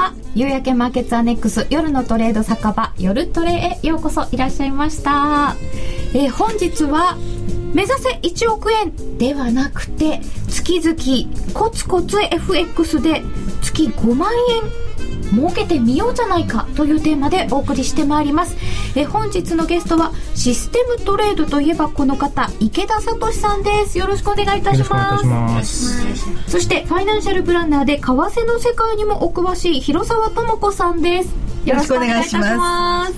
は夕焼けマーケッツアネックス夜のトレード酒場夜トレへようこそいらっしゃいました、えー、本日は目指せ1億円ではなくて月々コツコツ FX で月5万円儲けてみようじゃないかというテーマでお送りしてまいります。え本日のゲストはシステムトレードといえばこの方池田聡さんです。よろしくお願いいたします。そしてファイナンシャルプランナーで為替の世界にもお詳しい広沢智子さんです。よろしくお願いいたします。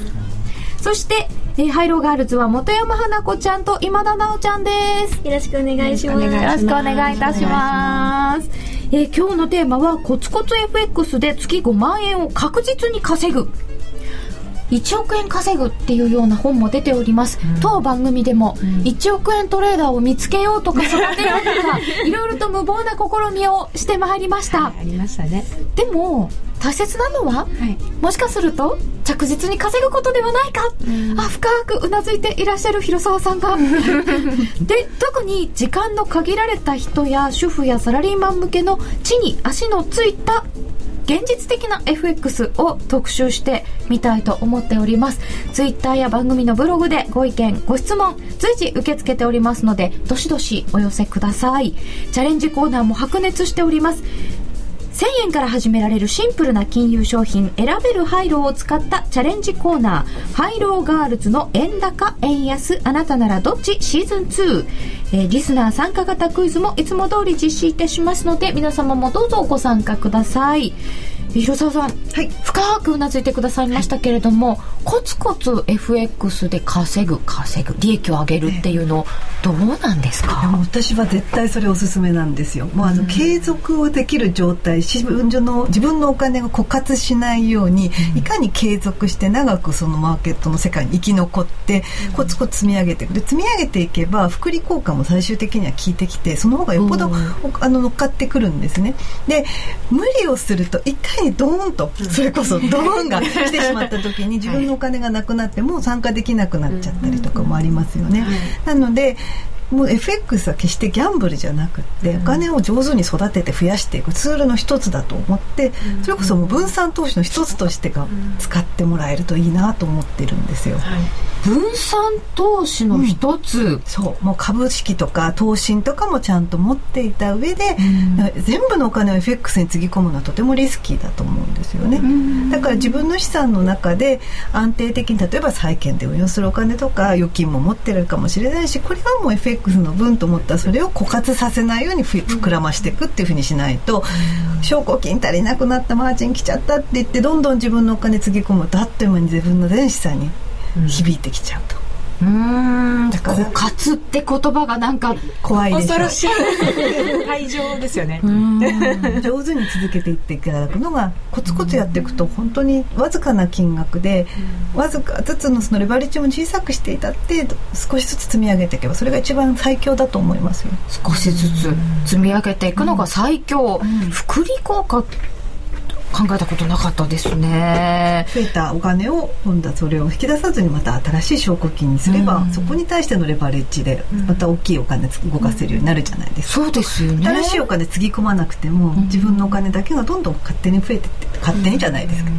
そしてえー、ハイローガールズは本山花子ちゃんと今田直ちゃんです。よろしくお願いします。よろしくお願いいたします。えー、今日のテーマはコツコツ FX で月5万円を確実に稼ぐ1億円稼ぐっていうような本も出ております、うん、当番組でも1億円トレーダーを見つけようとか育てようとかいろいろと無謀な試みをしてまいりました、はい、ありましたね。でも大切なのは、はい、もしかすると着実に稼ぐことではないか、うん、あ深くうなずいていらっしゃる広沢さんが。で特に時間の限られた人や主婦やサラリーマン向けの地に足のついた現実的な FX を特集してみたいと思っております。ツイッターや番組のブログでご意見ご質問随時受け付けておりますのでどしどしお寄せください。チャレンジコーナーも白熱しております。1000円から始められるシンプルな金融商品選べるハイローを使ったチャレンジコーナーハイローガールズの円高円安あなたならどっちシーズン2、えー、リスナー参加型クイズもいつも通り実施いたしますので皆様もどうぞご参加ください。広沢さん、はい、深くうなずいてくださいましたけれども、はい、コツコツ FX で稼ぐ稼ぐ利益を上げるっていうの、どうなんですか？私は絶対それおすすめなんですよ。もうあの、継続をできる状態自分の自分のお金が枯渇しないように、うん、いかに継続して長くそのマーケットの世界に生き残って、コツコツ積み上げていく。で積み上げていけば複利効果も最終的には効いてきてその方がよっぽど、あの乗っかってくるんですね。で無理をすると一回にドーンとそれこそドーンが来てしまった時に 自分のお金がなくなってもう参加できなくなっちゃったりとかもありますよね。なのでもう FX は決してギャンブルじゃなくってお金を上手に育てて増やしていくツールの一つだと思ってそれこそもう分散投資の一つとしてが使ってもらえるといいなと思ってるんですよ。はい。分散投資の一つ、うん、そう。もう株式とか投信とかもちゃんと持っていた上で、うん、全部のお金を FX につぎ込むのはとてもリスキーだと思うんですよね、うん、だから自分の資産の中で安定的に例えば債券で運用するお金とか預金も持ってるかもしれないしこれがもう FX の分と思ったらそれを枯渇させないように膨らましていくっていうふうにしないと証拠金足りなくなったマージン来ちゃったって言ってどんどん自分のお金つぎ込むとあっという間に自分の全資産に響いてきちゃうと。うん。枯渇って言葉がなんか怖いで恐ろしい。退場ですよね。上手に続けていっていただくのがコツコツやっていくと本当にわずかな金額でわずかずつのそのレバレッジも小さくしていたって少しずつ積み上げていけばそれが一番最強だと思いますよ。少しずつ積み上げていくのが最強、うん、福利効果考えたことなかったですね。増えたお金を今度はそれを引き出さずにまた新しい証拠金にすれば、うん、そこに対してのレバレッジでまた大きいお金動かせるようになるじゃないですか、うん、そうですよね。新しいお金つぎ込まなくても、自分のお金だけがどんどん勝手に増えてって勝手にじゃないですか、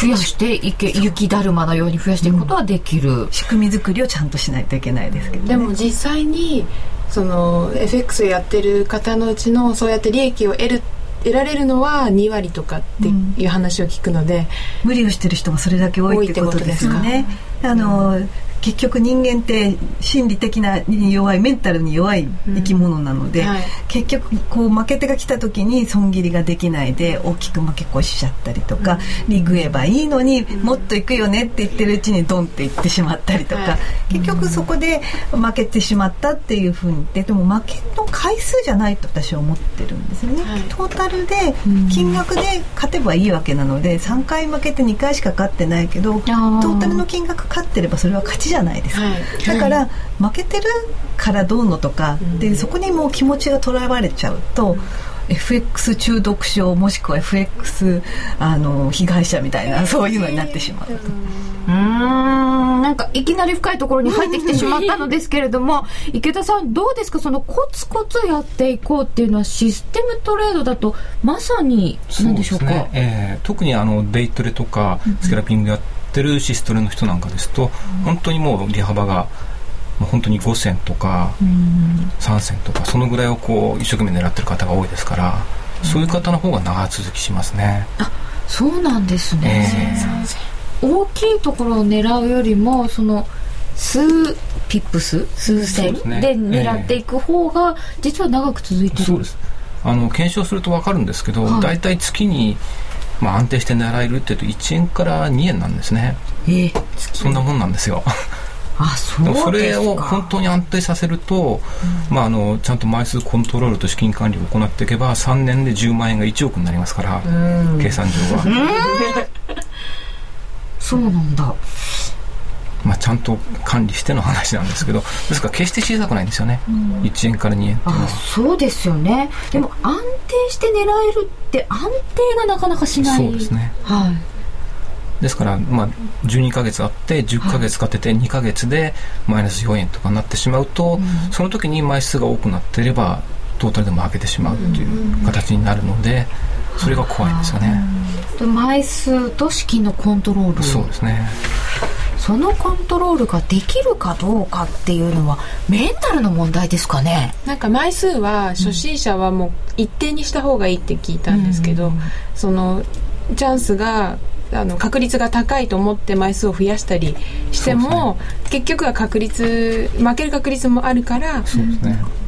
増やしていけ雪だるまのように増やしていくことはできる、仕組み作りをちゃんとしないといけないですけど、ね、でも実際にその FX やってる方のうちのそうやって利益を得るって得られるのは2割とかっていう話を聞くので、うん、無理をしてる人もそれだけ多いってことですよね。あの、うん結局人間って心理的なに弱いメンタルに弱い生き物なので、うん。はい、結局こう負け手が来た時に損切りができないで大きく負け越しちゃったりとか、うん、リグえばいいのに、もっといくよねって言ってるうちにドンって言ってしまったりとか、はい、結局そこで負けてしまったっていうふうに言ってでも負けの回数じゃないと私は思ってるんですよね、はい、トータルで金額で勝てばいいわけなので3回負けて2回しか勝ってないけどトータルの金額勝ってればそれは勝ちじゃないですか、はい、だから負けてるからどうのとか、うん、でそこにもう気持ちがとらわれちゃうと、うん FX 中毒症もしくは FX あの被害者みたいなそういうのになってしまうと。うん。なんかいきなり深いところに入ってきてしまったのですけれども池田さんどうですか？そのコツコツやっていこうっていうのはシステムトレードだとまさに何でしょうか、ね。えー、特にあのデイトレとかスキャラピングやってるシストレの人なんかですと、うん、本当にもう利幅が本当に5銭とか3銭とかそのぐらいをこう一生懸命狙ってる方が多いですから、そういう方の方が長続きしますね。あそうなんですね、えー、大きいところを狙うよりもその数ピップス数千で狙っていく方が実は長く続いてる、そうです。あの検証すると分かるんですけど、はい、大体月に、まあ、安定して狙えるっていうと1円から2円なんですね。えー、そんなもんなんですよ。あそうそれを本当に安定させると、うん、まあ、あのちゃんと枚数コントロールと資金管理を行っていけば3年で10万円が1億になりますから、うん、計算上は、そうなんだまあ、ちゃんと管理しての話なんですけどですから決して小さくないんですよね、うん、1円から2円っていうのは。そうですよね。でも安定して狙えるって安定がなかなかしない。そうですね。はい。ですから、まあ、12か月あって10か月かけて2か月でマイナス4円とかになってしまうと、その時に枚数が多くなっていればトータルでも負けてしまうという形になるのでそれが怖いんですよね。枚数と資金のコントロール。そうですねそのコントロールができるかどうかっていうのはメンタルの問題ですかね。なんか枚数は初心者はもう一定にした方がいいって聞いたんですけど、うん、そのチャンスがあの確率が高いと思って枚数を増やしたりしても、ね、結局は確率負ける確率もあるから、ね、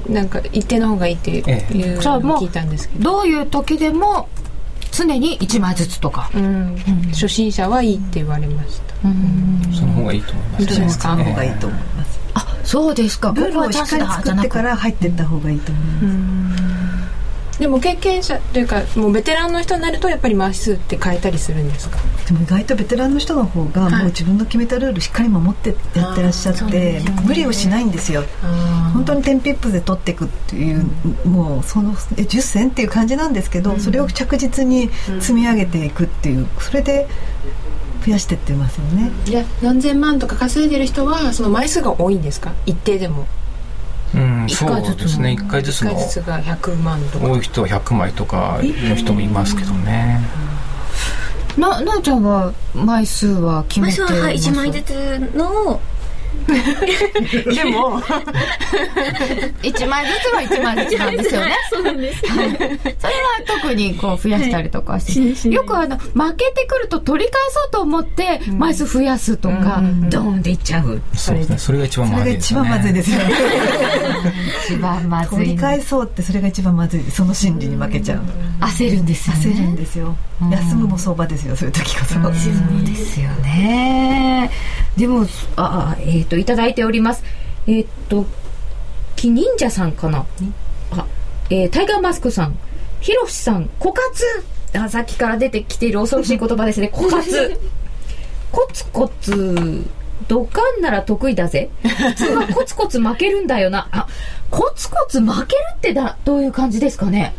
なんか一定の方がいいっていうのを聞いたんですけど、どういう時でも常に1枚ずつとか、うん。うん、初心者はいいって言われました、うん、その方がいいと思います。そうですか、方がいいと思いますあそうですか。ルールをしっかり作ってから入っていった方がいいと思います、でも経験者というかもうベテランの人になるとやっぱり枚数って変えたりするんですか？でも意外とベテランの人の方がもう自分の決めたルールしっかり守ってやってらっしゃって、無理をしないんですよ。本当にテンピップで取っていくっていう、もうそのえ10銭っていう感じなんですけど、それを着実に積み上げていくっていうそれで増やしてってますよね。いや何千万とか稼いでる人はその枚数が多いんですか？一定でもうん、そうですね。1回ずつのずつが100万とか。多い人は100枚とかの人もいますけどね。ななあちゃんは枚数は決めてます？枚数は、はい、1枚ずつの でも 1枚ずつは1枚ずつなんですよね。そうなんです、はい、それは特にこう増やしたりとかして、はい、よくあの負けてくると取り返そうと思って枚数増やすとか、うん、ドーンっていっちゃう。そうですね。それが一番まずいですよね。一番まずいですよね。一番まずい。取り返そうってそれが一番まずい。その心理に負けちゃう。焦るんですよね。焦るんですよ。休むも相場ですよそういう時こそ。そうですよね。でもあえっ、ー、といただいております。えっ、ー、とキ忍者さんかな？あ、えー、タイガーマスクさん。ひろしさん枯渇？あさっきから出てきている恐ろしい言葉ですね。枯渇。コツコツドカンなら得意だぜ。普通はコツコツ負けるんだよな。あコツコツ負けるってだどういう感じですかね？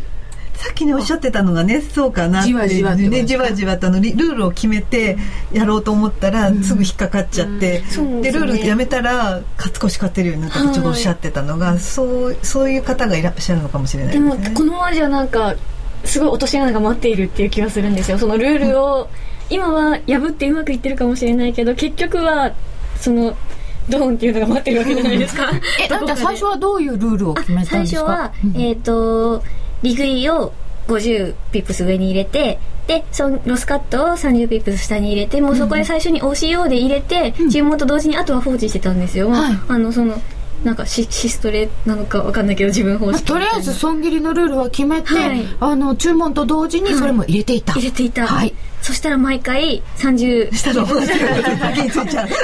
さっきねおっしゃってたのがねそうかなって。じわじわね。じわじわとのルールを決めてやろうと思ったら、すぐ引っかかっちゃって、うん。で、ね、ルールやめたら勝少し勝てるようになったとちょっとおっしゃってたのが、はい、そうそういう方がいらっしゃるのかもしれないで、ね、でもこのままじゃなんかすごい落とし穴が待っているっていう気がするんですよ。そのルールを、今は破ってうまくいってるかもしれないけど結局はそのドーンっていうのが待ってるわけじゃないですか。えだって最初はどういうルールを決めたんですか？最初は、えっ、ー、と利食いを50ピップス上に入れてでそのロスカットを30ピップス下に入れてもうそこで最初に OCO で入れて、うん、注文と同時にあとは放置してたんですよ、はい、あのそのなんかシシストレなのかわかんないけど自分方式とりあえず損切りのルールは決めて、はい、あの注文と同時にそれも入れていた、はい、入れていた、はい、そしたら毎回30下の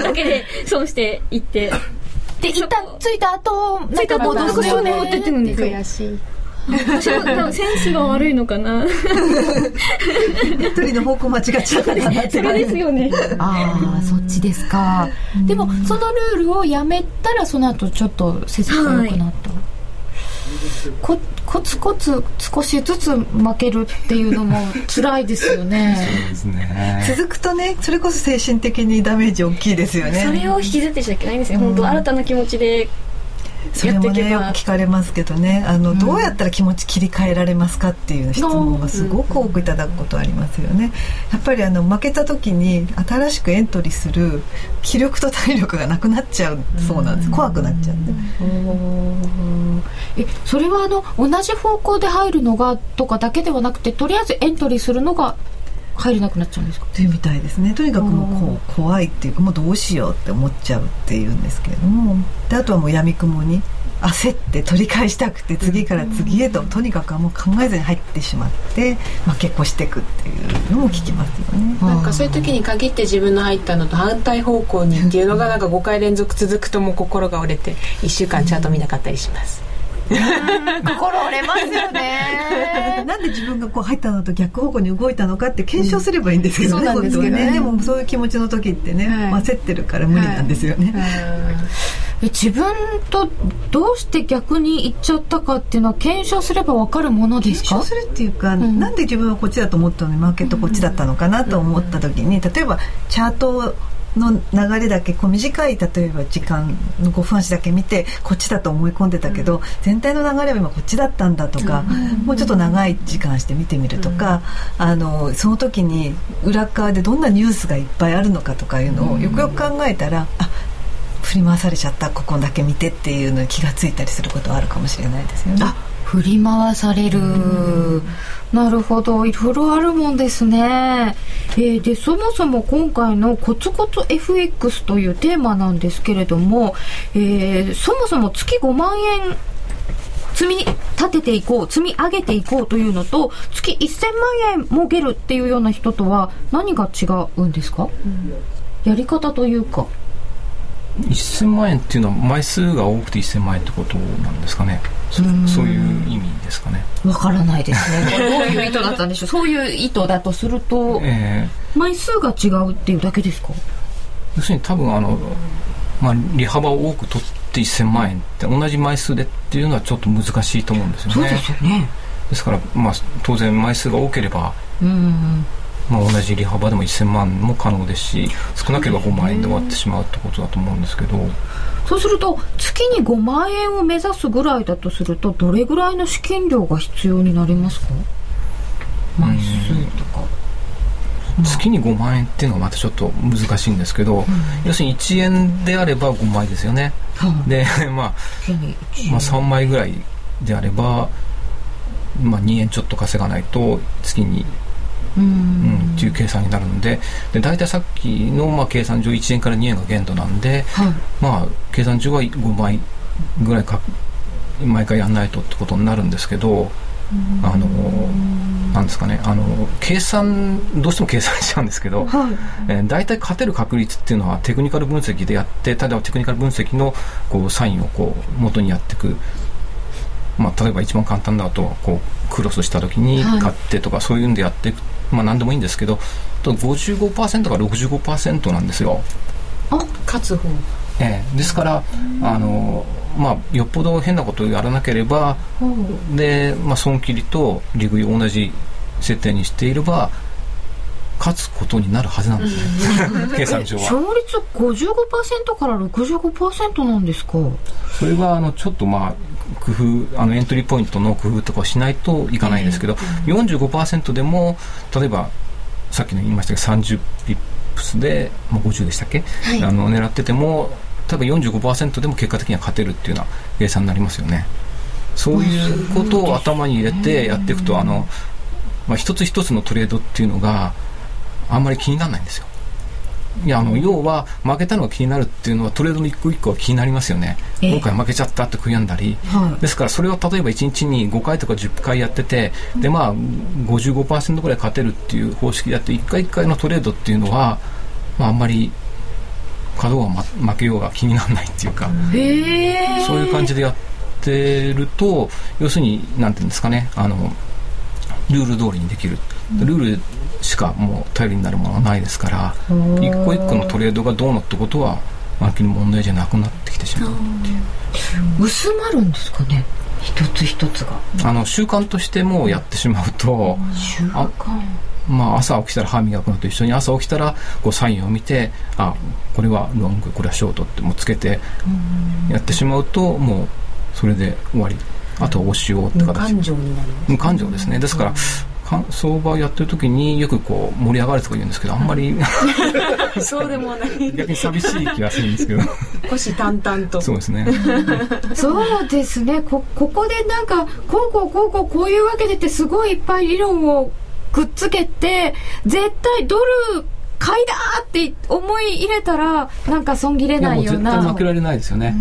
だけで損していって。で一旦ついた後なんか戻すよね。って言って悔しい私もセンスが悪いのかな。一人の方向間違っちゃったかなそれですよねああそっちですか。でもそのルールをやめたらその後ちょっと成績が良くなった、はい。こコツコツ少しずつ負けるっていうのも辛いですよね。そうですね。続くとねそれこそ精神的にダメージ大きいですよね。それを引きずってちゃいけないんですよ、うん、本当新たな気持ちでそれもねよく聞かれますけどね。あの、うん、どうやったら気持ち切り替えられますかっていう質問がすごく多くいただくことありますよね。やっぱりあの負けた時に新しくエントリーする気力と体力がなくなっちゃうそうなんです、うん、怖くなっちゃってえそれはあの同じ方向で入るのがとかだけではなくてとりあえずエントリーするのが入れなくなっちゃうんですか？というみたいですね。とにかくもうこう怖いっていうかもうどうしようって思っちゃうっていうんですけれども。であとはもうやみくもに焦って取り返したくて次から次へととにかくもう考えずに入ってしまって負け越していくっていうのも聞きますよね。なんかそういう時に限って自分の入ったのと反対方向にっていうのがなんか5回連続続くともう心が折れて1週間チャート見なかったりします。心折れますよね。なんで自分がこう入ったのと逆方向に動いたのかって検証すればいいんですけどね、うん、ですね、ね、でもそういう気持ちの時ってね、はい、焦ってるから無理なんですよね、はい。自分とどうして逆に行っちゃったかっていうのは検証すれば分かるものですか？検証するっていうか、うん、なんで自分はこっちだと思ったのにマーケットこっちだったのかなと思った時に例えばチャートの流れだけこう短い例えば時間の5分足だけ見てこっちだと思い込んでたけど、うん、全体の流れは今こっちだったんだとか、うん、もうちょっと長い時間して見てみるとか、うん、あのその時に裏側でどんなニュースがいっぱいあるのかとかいうのをよくよく考えたら、あ振り回されちゃったここだけ見てっていうのに気が付いたりすることはあるかもしれないですよね。振り回される、なるほど。いろいろあるもんですね、えー、でそもそも今回のコツコツ FX というテーマなんですけれども、えー、そもそも月5万円積み立てていこう積み上げていこうというのと月1000万円儲けるっていうような人とは何が違うんですか、うん、やり方というか1000万円っていうのは枚数が多くて1000万円ってことなんですかね。そそういう意味ですかね。わからないですね。どういう意図だったんでしょう？そういう意図だとすると、えー、枚数が違うっていうだけですか？要するに多分あの、まあ、利幅を多く取って1000万円って同じ枚数でっていうのはちょっと難しいと思うんですよね。そうですよね。ですから、まあ、当然枚数が多ければうんまあ、同じ利幅でも1000万も可能ですし少なければ5万円で終わってしまうってことだと思うんですけど。そうすると月に5万円を目指すぐらいだとするとどれぐらいの資金量が必要になりますか？枚数とか。月に5万円っていうのはまたちょっと難しいんですけど、うん、要するに1円であれば5枚ですよね、うん、で、まあ、まあ3枚ぐらいであれば、まあ、2円ちょっと稼がないと月にうん、っていう計算になるのでで大体さっきのまあ計算上1円から2円が限度なんで、はい、まあ計算上は5倍ぐらいか毎回やんないとってことになるんですけど。あのなんですかねあの計算どうしても計算しちゃうんですけど、はい。えー、大体勝てる確率っていうのはテクニカル分析でやってただテクニカル分析のこうサインをこう元にやっていくまあ、例えば一番簡単だとこうクロスした時に買ってとか、そういうんでやっていくまあ何でもいいんですけどと55%か65%なんですよ。あ勝つ方。ええ、ですからあのまあよっぽど変なことをやらなければで、まあ、損切りと利食いを同じ設定にしていれば勝つことになるはずなんですね、計算上は。勝率55%から65%なんですか？それはあのちょっとまあ工夫あのエントリーポイントの工夫とかしないといかないんですけど、えー、45%でも例えばさっきの言いましたけど30ピップスで、まあ、50でしたっけ、はい、あの狙ってても多分45%でも結果的には勝てるっていうような計算になりますよね。そういうことを頭に入れてやっていくとあの、まあ、一つ一つのトレードっていうのがあんまり気にならないんですよいやあの要は負けたのが気になるっていうのはトレードの一個一個は気になりますよね、えー、今回負けちゃったって悔やんだり、はい、ですからそれを例えば1日に5回とか10回やっててでまあ55%ぐらい勝てるっていう方式でやって1回1回のトレードっていうのは、まあ、あんまり稼働が、ま、負けようが気にならないっていうか、え。ー、そういう感じでやってると要するになんていうんですかねあのルール通りにできる。ルールしかもう頼りになるものはないですから一個一個のトレードがどうのってことはまる問題じゃなくなってきてしまうっていう。薄まるんですかね？一つ一つが。あの習慣としてもやってしまうと、習慣。まあ、朝起きたら歯磨くのと一緒に朝起きたらこうサインを見てあこれはロングこれはショートってもうつけてやってしまうともうそれで終わり。あとはお塩って形。無感情になる無感情ですね。ですから相場やってる時によくこう盛り上がるとか言うんですけどあんまり。そうでもない。逆に寂しい気がするんですけど。虎視眈々と。そうですね。そうですね。こここでなんかこうこうこうこうこういうわけでってすごいいっぱい理論をくっつけて絶対ドル買いだって思い入れたらなんか損切れないような。絶対負けられないですよね、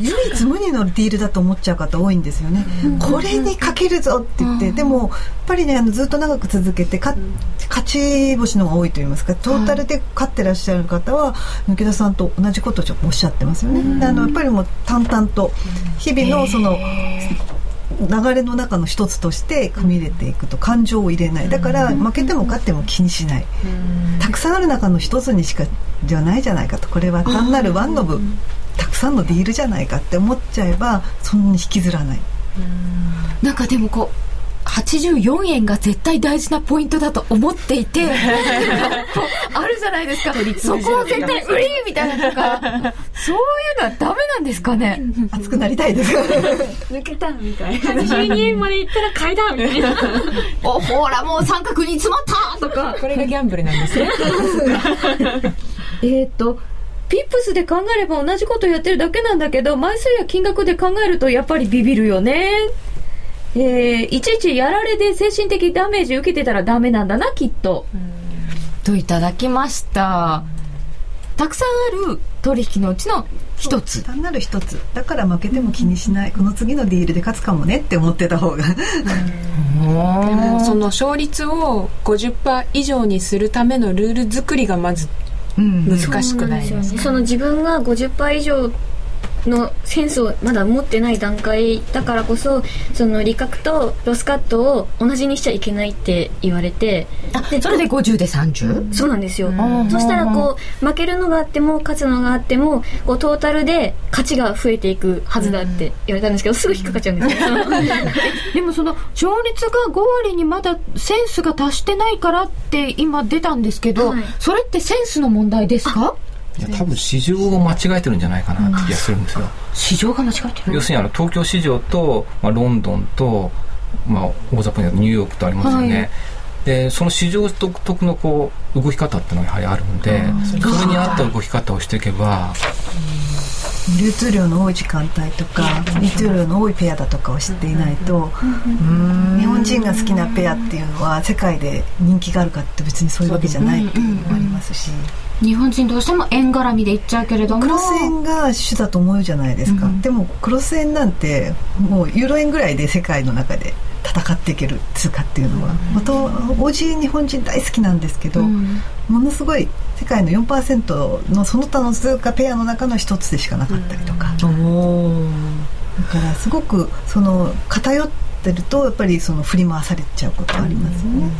唯一無二のディールだと思っちゃう方多いんですよね、うん、これにかけるぞって言って、うん、でもやっぱりねあのずっと長く続けてか勝ち星の方が多いと言いますか。トータルで勝ってらっしゃる方は抜田さんと同じことをおっしゃってますよね、あのやっぱりもう淡々と日々のその流れの中の一つとして組み入れていくと感情を入れない。だから負けても勝っても気にしない。たくさんある中の一つにしかではないじゃないかとこれは単なるワンノブたくさんのディールじゃないかって思っちゃえばそんなに引きずらない。なんかでもこう84円が絶対大事なポイントだと思っていて あるじゃないですか。そこを絶対売りみたいなとか。そういうのはダメなんですかね。熱くなりたいです。抜けたみたいな。82円までいったら買いだみたいな。おほらもう三角に詰まった！とか。これがギャンブルなんですね。えっとピップスで考えれば同じことやってるだけなんだけど枚数や金額で考えるとやっぱりビビるよねえー、いちいちやられで精神的ダメージ受けてたらダメなんだなきっと。といただきました。たくさんある取引のうちの一つ。単なる一つ。だから負けても気にしない、この次のディールで勝つかもねって思ってた方が。でもその勝率を50%以上にするためのルール作りがまず難しくないですか、うん、その自分が50%以上のセンスをまだ持ってない段階だからこそその理覚とロスカットを同じにしちゃいけないって言われてでそれで50で 30? そうなんですよ。そしたらこう負けるのがあっても勝つのがあってもこうトータルで勝ちが増えていくはずだって言われたんですけどすぐ引っかかっちゃうんですよ。でもその勝率が5割にまだセンスが達してないからって今出たんですけど、はい、それってセンスの問題ですか？いや多分市場を間違えてるんじゃないかなって気がするんですよ。市場が間違えてる？要するにあの東京市場と、まあ、ロンドンと、まあ、大雑把にニューヨークとありますよね。はいでその市場独特のこう動き方っていうのがやはりあるのでそれに合った動き方をしていけば流通量の多い時間帯とか流通量の多いペアだとかを知っていないと日本人が好きなペアっていうのは世界で人気があるかって別にそういうわけじゃないっていうのもありますし。日本人どうしても円絡みでいっちゃうけれども。クロス円が主だと思うじゃないですか、うん、でもクロス円なんてもうユーロ円ぐらいで世界の中で戦っていける通貨っていうのは、またおじ日本人大好きなんですけど、うん、ものすごい世界の4%のその他の通貨ペアの中の一つでしかなかったりとか、うん、だからすごくその偏ってるとやっぱりその振り回されちゃうことありますよね。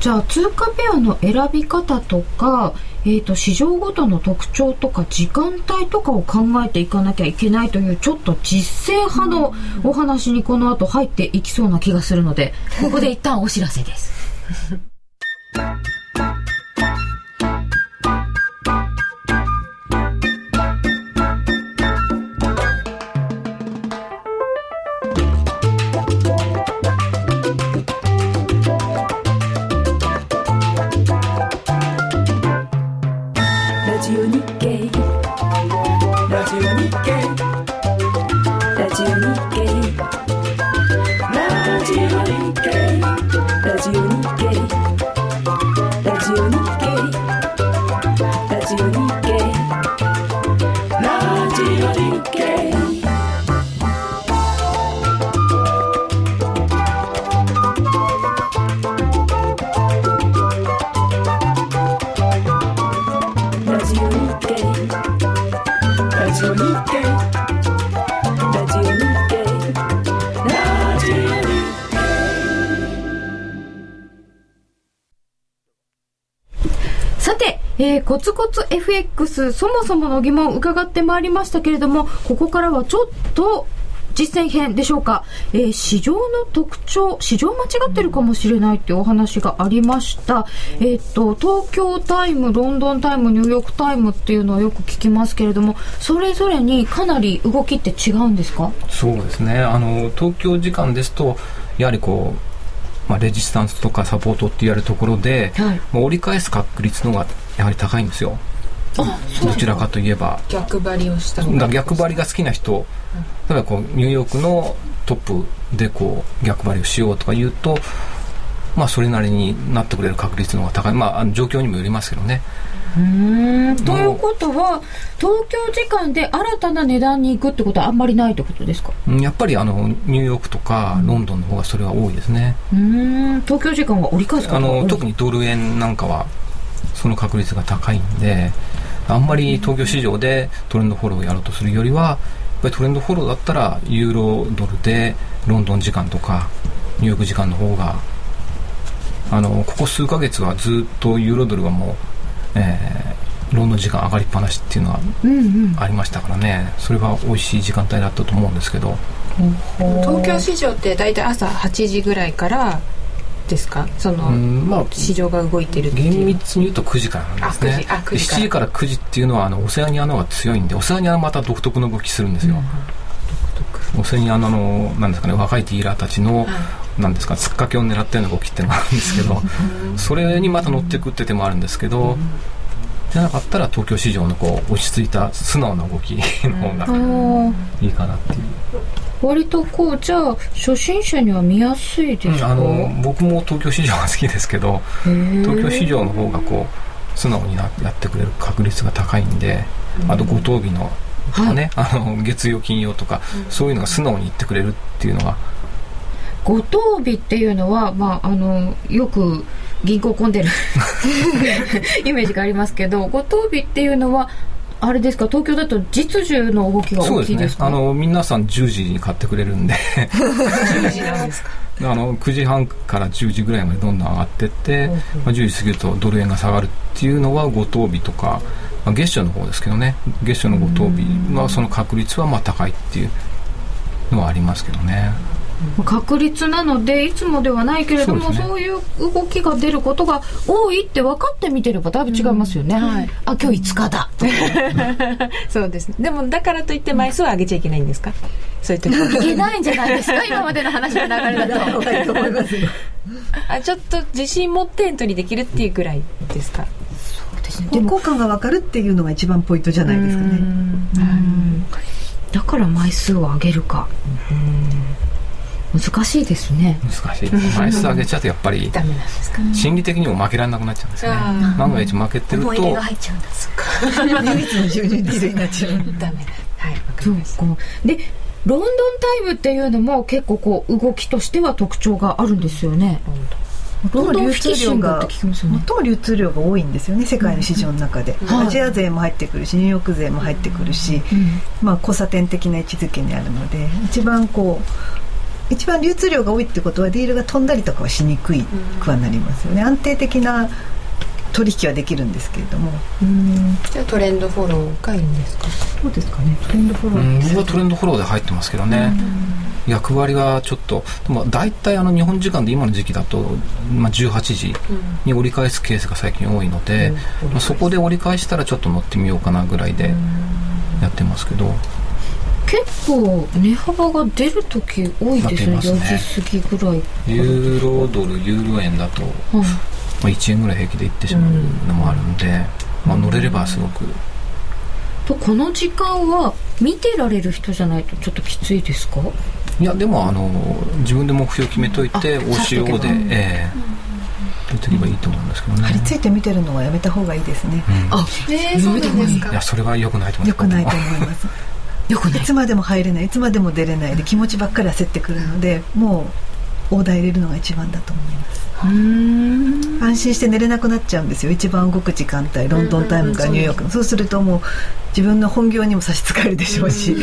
じゃあ通貨ペアの選び方とか、えーと、市場ごとの特徴とか時間帯とかを考えていかなきゃいけないというちょっと実践派のお話にこの後入っていきそうな気がするのでここで一旦お知らせです。コツコツ FX そもそもの疑問を伺ってまいりましたけれどもここからはちょっと実践編でしょうか、えー、市場の特徴市場間違ってるかもしれないっていうお話がありました、えっ、と東京タイムロンドンタイムニューヨークタイムっていうのはよく聞きますけれどもそれぞれにかなり動きって違うんですか？そうですね。あの東京時間ですとやはりこうまあ、レジスタンスとかサポートって言われるところで、はい、折り返す確率の方がやはり高いんですよ。どちらかといえば。逆張りをした逆張りが好きな人例えばこうニューヨークのトップでこう逆張りをしようとか言うとまあそれなりになってくれる確率の方が高い。まあ状況にもよりますけどね。うん。ということは東京時間で新たな値段に行くってことはあんまりないってことですか？やっぱりあのニューヨークとかロンドンの方がそれは多いですね。うん。東京時間は折り返すあの特にドル円なんかはその確率が高いんであんまり東京市場でトレンドフォローをやろうとするよりはやっぱりトレンドフォローだったらユーロドルでロンドン時間とかニューヨーク時間の方があのここ数ヶ月はずっとユーロドルはもう、えー、ロンドン時間上がりっぱなしっていうのはありましたからね、それは美味しい時間帯だったと思うんですけど。東京市場って大体朝8時ぐらいからですか？その、まあ、市場が動いてる厳密に言うと9時からなんですね。あ 9, 時。7時から。9時っていうのはあのオセアニアの方が強いんでオセアニアはまた独特の動きするんですよ、うん、オセアニアのなんですかね若いディーラーたちの、はい、なんですか突っかけを狙ったような動きっていうのがあるんですけどそれにまた乗っていくって手もあるんですけど、じゃなかったら東京市場のこう落ち着いた素直な動きの方がいいかなっていう。割とこうじゃあ初心者には見やすいですか、うん、あの僕も東京市場が好きですけど東京市場の方がこう素直になやってくれる確率が高いんであと五等日のとかね、はい、あの月曜金曜とか、そういうのが素直に言ってくれるっていうのが。五等日っていうのは、まあ、あのよく銀行混んでる イメージがありますけど五等日っていうのはあれですか？東京だと実需の動きが大きいですか、ね、あの皆さん10時に買ってくれるんで。10時なんですか？あの9時半から10時ぐらいまでどんどん上がっていって、まあ、10時過ぎるとドル円が下がるっていうのは五等日とか、まあ、月初の方ですけどね。月初の五等日はその確率はまあ高いっていうのはありますけどね。確率なのでいつもではないけれどもそう、ね,、いう動きが出ることが多いって分かってみてればだいぶ違いますよね、うん。はい、あ今日5日だ。そうですね。でもだからといって枚数は上げちゃいけないんですか？そういう時いけないんじゃないですか？今までの話の流れだと。あちょっと自信持ってエントリーできるっていうぐらいですか？そうですね。でも効果が分かるっていうのが一番ポイントじゃないですかね。だから枚数を上げるか。うん難しいですね。難しい。枚数上げちゃうとやっぱり心理的にも負けられなくなっちゃうんですよね万が一負けてると思いが入っちゃうんだ。そっか。唯一の収入ディになっちゃうダメだはいそうか。でロンドンタイムっていうのも結構こう動きとしては特徴があるんですよね。ロンドン流通量が最も流通量が多いんですよね世界の市場の中で、アジア勢も入ってくるしニューヨーク勢も入ってくるし、まあ、交差点的な位置づけにあるので一番こう一番流通量が多いってことはディールが飛んだりとかはしにくいくはなりますよね、安定的な取引はできるんですけれども。じゃあトレンドフォローがいいんですか？そうですかね。トレンドフォロー。僕はトレンドフォローで入ってますけどね。役割はちょっとでも大体あの日本時間で今の時期だと、まあ、18時に折り返すケースが最近多いので、まあ、そこで折り返したらちょっと乗ってみようかなぐらいでやってますけど結構値幅が出る時多いですね。ね4時過ぎぐらいユーロドルユーロ円だと、まあ、1円ぐらい平気でいってしまうのもあるんで、うん、まあ、乗れればすごく。とこの時間は見てられる人じゃないとちょっときついですか？いやでもあの自分で目標決めといて OCO で、ええ。ー、とけばいいと思うんですけどね。張り付いて見てるのはやめた方がいいですね、うん、あえー、そうですか。いやそれはよくないと思いますよくないと思いますい。つまでも入れないいつまでも出れないで気持ちばっかり焦ってくるのでもうオーダー入れるのが一番だと思います。安心して寝れなくなっちゃうんですよ。一番動く時間帯ロンドンタイムかニューヨーク。のそうするともう自分の本業にも差し支えるでしょうし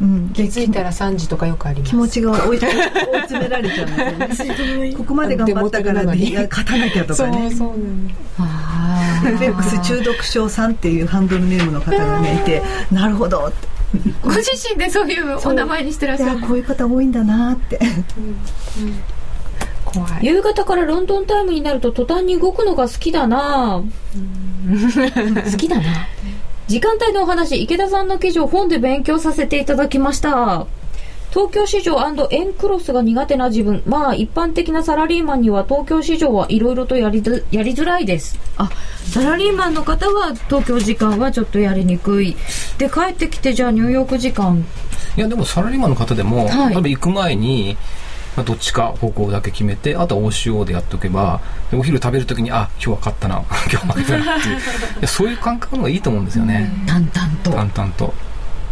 うん、気づいたら3時とかよくあります。気持ちが追い 詰められちゃうんですよね。ここまで頑張ったからいや勝たなきゃとかね。そうそうフェックス中毒症さんっていうハンドルネームの方がねいてなるほどって。ご自身でそういうお名前にしてらっしゃる。こういう方多いんだなって、怖い。夕方からロンドンタイムになると途端に動くのが好きだな。好きだな時間帯のお話池田さんの記事を本で勉強させていただきました東京市場エンクロスが苦手な自分。まあ、一般的なサラリーマンには東京市場はいろいろとやりやりづらいです。あ、サラリーマンの方は東京時間はちょっとやりにくい。で、帰ってきて、じゃあニューヨーク時間。いや、でもサラリーマンの方でも、はい、多分行く前に、まあ、どっちか方向だけ決めてあとは OCO でやっておけばお昼食べるときにあ今日は勝ったな 今日は負けたなっていう。そういう感覚の方がいいと思うんですよね。淡々と。淡々と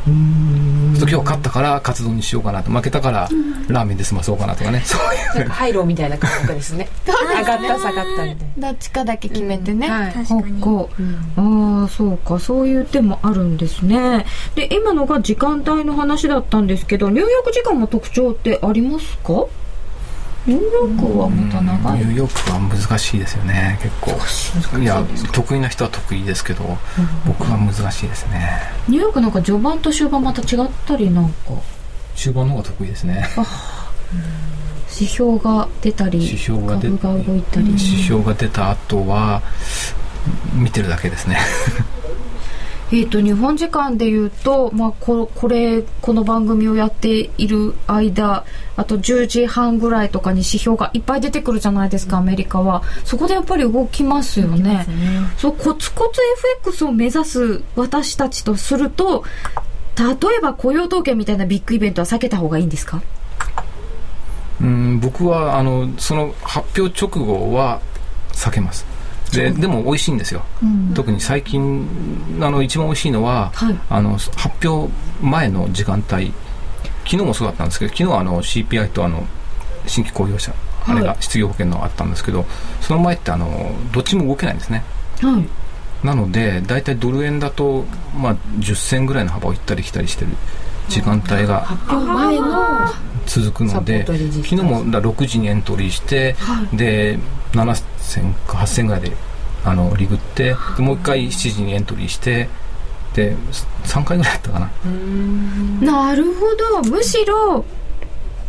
今日勝ったからカツ丼にしようかなと。負けたからラーメンで済まそうかなとかね。そういう。ハイローみたいな感覚 ですね。上がった下がったみたいな。どっちかだけ決めてね、うん。はい、確かに、うん、ああそうか。そういう手もあるんですね。で今のが時間帯の話だったんですけど入浴時間も特徴ってありますか？ニューヨークはまた長い。ニューヨークは難しいですよね。結構。いや得意な人は得意ですけど、うん、僕は難しいですね。ニューヨークなんか序盤と終盤また違ったりなんか？終盤の方が得意ですね。指標が出たり指標が出が動いたり。指標が出た後は見てるだけですねえーと、日本時間でいうと、まあ、ここれこの番組をやっている間あと10時半ぐらいとかに指標がいっぱい出てくるじゃないですかアメリカは。そこでやっぱり動きますよね、ね、そうコツコツ FX を目指す私たちとすると例えば雇用統計みたいなビッグイベントは避けた方がいいんですか？うん僕はあのその発表直後は避けますででも美味しいんですよ、うん、特に最近あの一番美味しいのは、はい、あの発表前の時間帯。昨日もそうだったんですけど昨日はあの CPI とあの新規雇用者あれが失業保険のあったんですけど、その前ってあのどっちも動けないんですね、はい、なので大体ドル円だと、まあ、10銭ぐらいの幅を行ったり来たりしてる時間帯が続くので昨日も6時にエントリーして、はい、で7000か8000ぐらいであのリグってもう一回7時にエントリーしてで3回ぐらいやったかな。なるほど。むしろ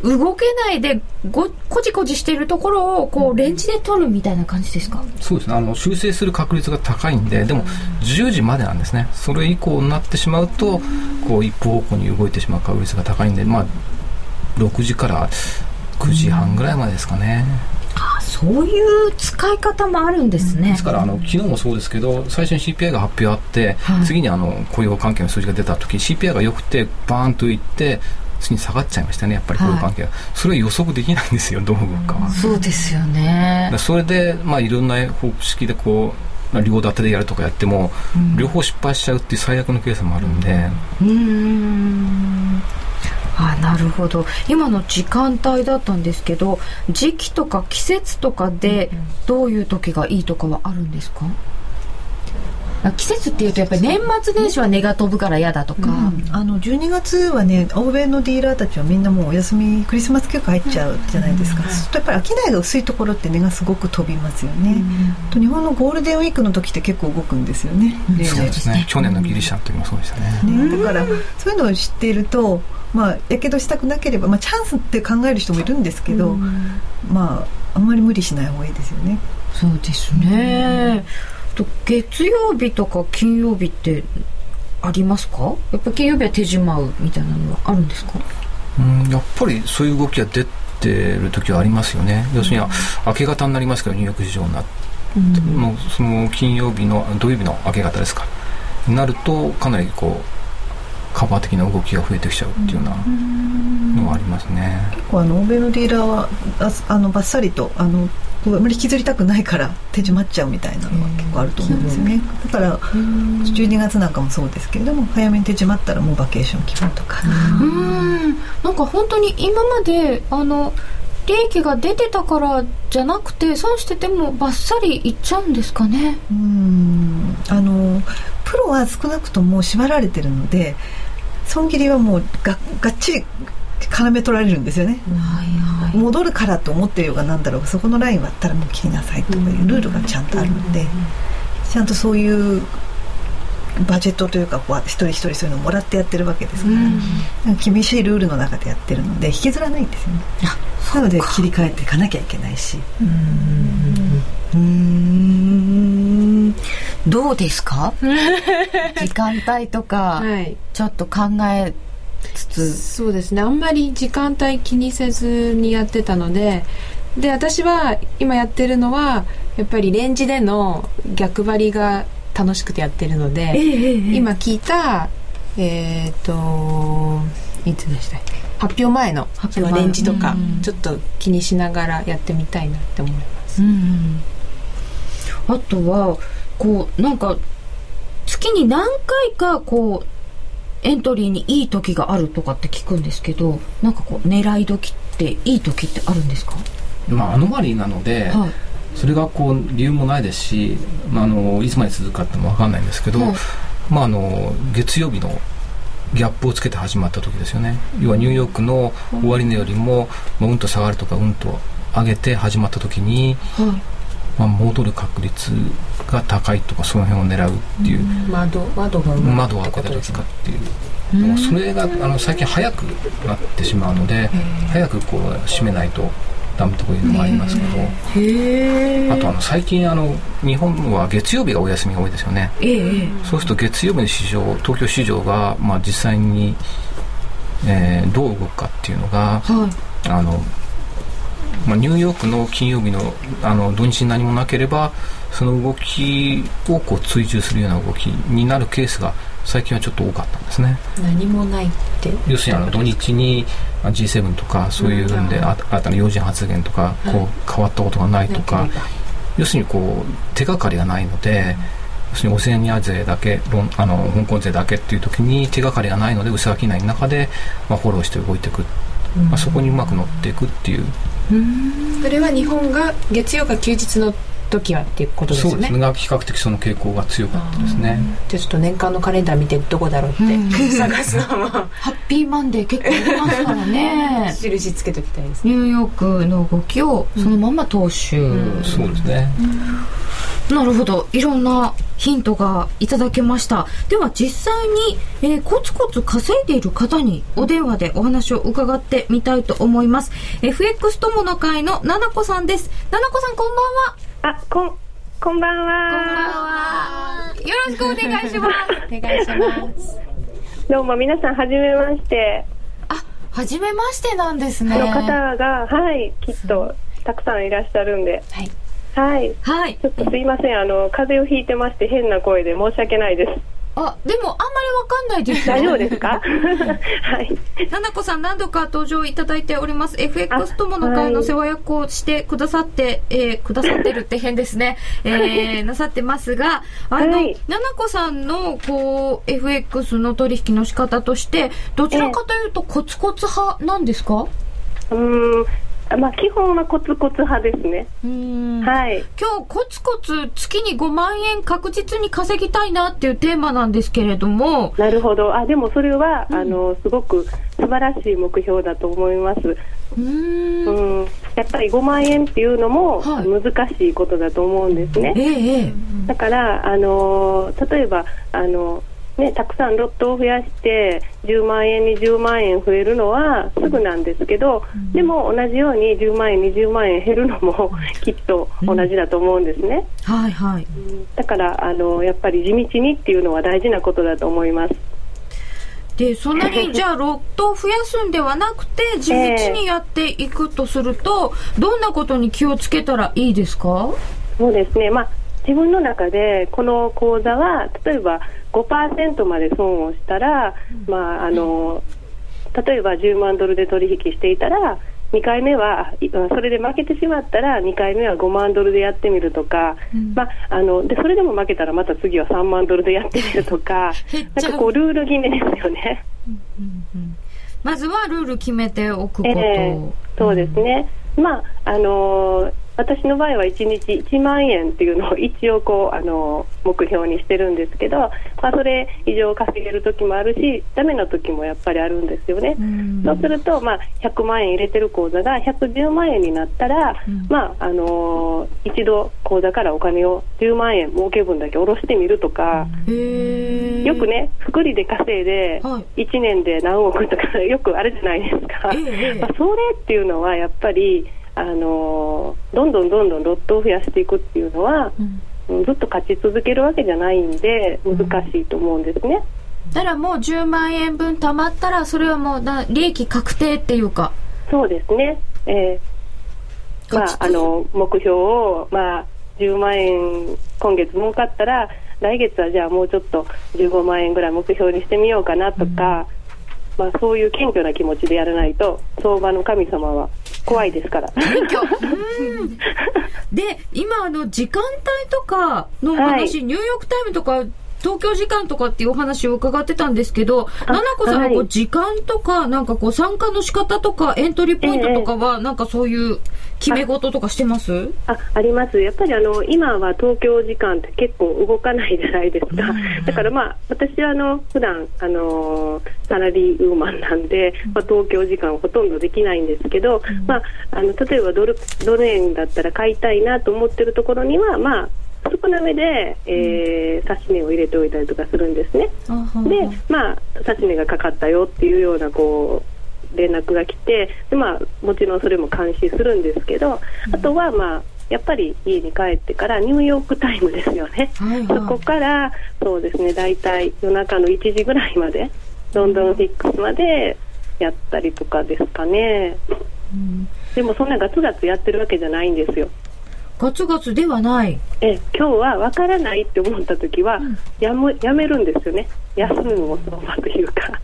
動けないでごこじこじしているところをこうレンジで取るみたいな感じですか？そうですね。あの修正する確率が高いんででも10時までなんですね。それ以降になってしまうとこう一方方向に動いてしまう確率が高いんでまあ6時から9時半ぐらいまでですかね、あそういう使い方もあるんですね、ですからあの昨日もそうですけど最初に CPI が発表あって、はい、次にあの雇用関係の数字が出た時 CPI が良くてバーンといって次に下がっちゃいましたねやっぱり雇用関係は、はい、それは予測できないんですよどう動くかは。そうですよね。それで、まあ、いろんな方式でこう両立てでやるとかやっても、うん、両方失敗しちゃうっていう最悪のケースもあるんで。うんあなるほど。今の時間帯だったんですけど時期とか季節とかでどういう時がいいとかはあるんですか、季節っていうとやっぱり年末年始は値が飛ぶから嫌だとか、うん、あの12月はね欧米のディーラーたちはみんなもうお休みクリスマス休暇入っちゃうじゃないですか、うん、そうするとやっぱり商いが薄いところって値がすごく飛びますよね、うん、と日本のゴールデンウィークの時って結構動くんですよね、そうですね。去年のギリシャの時もそうでしたねねだからそういうのを知っているとまあやけどしたくなければ、まあ、チャンスって考える人もいるんですけど、まああんまり無理しない方がいいですよね。そうですね、と月曜日とか金曜日ってありますか？やっぱ金曜日は手締まうみたいなのはあるんですか？うんやっぱりそういう動きが出てる時はありますよね、要するに明け方になりますけどニューヨーク市場になって、うん、もうその金曜日の土曜日の明け方ですか？になるとかなりこうカバー的な動きが増えてきちゃうっていうようなのはありますね、結構あの欧米のディーラーはああのバッサリとあのあまり引きずりたくないから手締まっちゃうみたいなのは結構あると思うんですよね、だから12月なんかもそうですけれども早めに手締まったらもうバケーション気分とか。うん。なんか本当に今まであの利益が出てたからじゃなくて損しててもバッサリいっちゃうんですかね。うん。あのプロは少なくとも縛られてるので損切りはもうががっちり絡取られるんですよね、はいはい、戻るからと思ってるようがなんだろう。そこのライン割ったらもう切りなさいとかいうルールがちゃんとあるので、ちゃんとそういうバジェットというかこう一人一人そういうのをもらってやってるわけですから、厳しいルールの中でやってるので引きずらないんですよね。なので切り替えていかなきゃいけないし。うんどうですか？時間帯とか、はい、ちょっと考えつつ。そうですね。あんまり時間帯気にせずにやってたのでで私は今やってるのはやっぱりレンジでの逆張りが楽しくてやってるので、えー、今聞いたえっ、ー、といつでしたっけ？発表前のそのレンジとかちょっと気にしながらやってみたいなって思います。うん、あとはこうなんか月に何回かこうエントリーにいい時があるとかって聞くんですけどなんかこう狙い時っていい時ってあるんですか？まあアノマリーなので、はい、それがこう理由もないですし、まあ、あのいつまで続くかっても分かんないんですけど、はい、まあ、あの月曜日のギャップをつけて始まった時ですよね、要はニューヨークの終値よりも、まあ、うんと下がるとかうんと上げて始まった時に、はいまあ、戻る確率が高いとかその辺を狙うっていう、窓窓が窓を開けた時かっていう、うそれがあの最近早くなってしまうので早くこう閉めないとダメとかいうのもありますけど。あとあの最近あの日本は月曜日がお休みが多いですよね、そうすると月曜日の市場東京市場が、まあ、実際に、えー、どう動くかっていうのが、はい、あのまあ、ニューヨークの金曜日のあの土日に何もなければその動きをこう追従するような動きになるケースが最近はちょっと多かったんですね。何もないって？要するにあの土日に G7 とかそういうんで、うん、新たな要人発言とかこう変わったことがないとか、要するにこう手がかりがないので、要するにオセアニア勢だけあの香港勢だけっていう時に手がかりがないので薄商いの中で、まあ、フォローして動いていく、まあ、そこにうまく乗っていくっていう。それは日本が月曜か休日の時はっていうことですね。そうですね。比較的その傾向が強かったですね。じゃあちょっと年間のカレンダー見てどこだろうって探すのも。ハッピーマンデー結構ありますからね。印つけときたいです、ね、ニューヨークの動きをそのまま踏襲、うん、そうですね、なるほど。いろんなヒントがいただけました。では実際に、えー、コツコツ稼いでいる方にお電話でお話を伺ってみたいと思います。FX 友の会のななこさんです。ななこさんこんばんはあ、こん、こんばんは。こんばんは。よろしくお願いします。お願いします。どうも皆さん、はじめまして。あ、はじめましてなんですね。の方が、はい、きっと、たくさんいらっしゃるんで。はい。はい。はい。ちょっとすいません、あの、風邪をひいてまして、変な声で申し訳ないです。あ、でもあんまりわかんないです大丈夫ですか？はい。ななこさん何度か登場いただいております。FX 友の会の世話役をしてくださって、はい、えー、くださってるって変ですね。えー、なさってますが、あの、はい、ななこさんの、こう、FX の取引の仕方として、どちらかというとコツコツ派なんですか、えー、うん、まあ、基本はコツコツ派ですね。はい。今日コツコツ月に5万円確実に稼ぎたいなっていうテーマなんですけれども。なるほど。あ、でもそれは、うん、あの、すごく素晴らしい目標だと思います。うんうんやっぱり5万円っていうのも難しいことだと思うんですね。はい、ええ、だから、あの例えばあのね、たくさんロットを増やして10万円、20万円増えるのはすぐなんですけど、うん、でも同じように10万円、20万円減るのもきっと同じだと思うんですね。うん、はいはい、だからあのやっぱり地道にっていうのは大事なことだと思います。でそんなに じゃあロットを増やすんではなくて地道にやっていくとすると、えー、どんなことに気をつけたらいいですか？そうですね、まあ、自分の中でこの講座は例えば5%まで損をしたら、まあ、あの例えば10万ドルで取引していたら2回目はそれで負けてしまったら2回目は5万ドルでやってみるとか、うん、まあ、あのでそれでも負けたらまた次は3万ドルでやってみるとかなんかこうルール決めですよね。うんうん、まずはルール決めておくこと、えー、そうですね、まああの私の場合は1日1万円っていうのを 一応こうあの目標にしてるんですけど、まあ、それ以上稼げる時もあるしダメな時もやっぱりあるんですよね。そうすると、まあ、100万円入れてる口座が110万円になったら、まああの一度口座からお金を10万円儲け分だけ下ろしてみるとかよくね福利で稼いで1年で何億とか よくあるじゃないですか。まあ、それっていうのはやっぱりあのどんどんどんどんロットを増やしていくっていうのは、うん、ずっと勝ち続けるわけじゃないんで難しいと思うんですね。だからもう10万円分貯まったらそれはもうな利益確定っていうか。そうですね、えーまあ、あの目標を、まあ、10万円今月儲かったら来月はじゃあもうちょっと15万円ぐらい目標にしてみようかなとか、うん、まあ、そういう謙虚な気持ちでやらないと相場の神様は怖いですから。で、今、あの、時間帯とかの話、はい、ニューヨークタイムとか、東京時間とかっていうお話を伺ってたんですけど、ななこさんはこう時間とか、なんかこう参加の仕方とか、エントリーポイントとかは、なんかそういう決め事とかしてます？ああります。やっぱりあの、今は東京時間って結構動かないじゃないですか。だからまあ、私はあの、普段、あの、サラリーウーマンなんで、まあ、東京時間ほとんどできないんですけど、まあ、あの、例えばドル、ドル円だったら買いたいなと思ってるところには、まあ、少なめで、えー、刺身を入れておいたりとかするんですね。で、まあ、刺身がかかったよっていうようなこう連絡が来てで、まあ、もちろんそれも監視するんですけど、あとは、まあ、やっぱり家に帰ってからニューヨークタイムですよね、はいはい、そこからそうですね大体夜中の1時ぐらいまでロンドンフィックスまでやったりとかですかね、うん、でもそんなガツガツやってるわけじゃないんですよガツガツではない。え今日は分からないって思った時は、やむやめるんですよね。休むのも相場というか。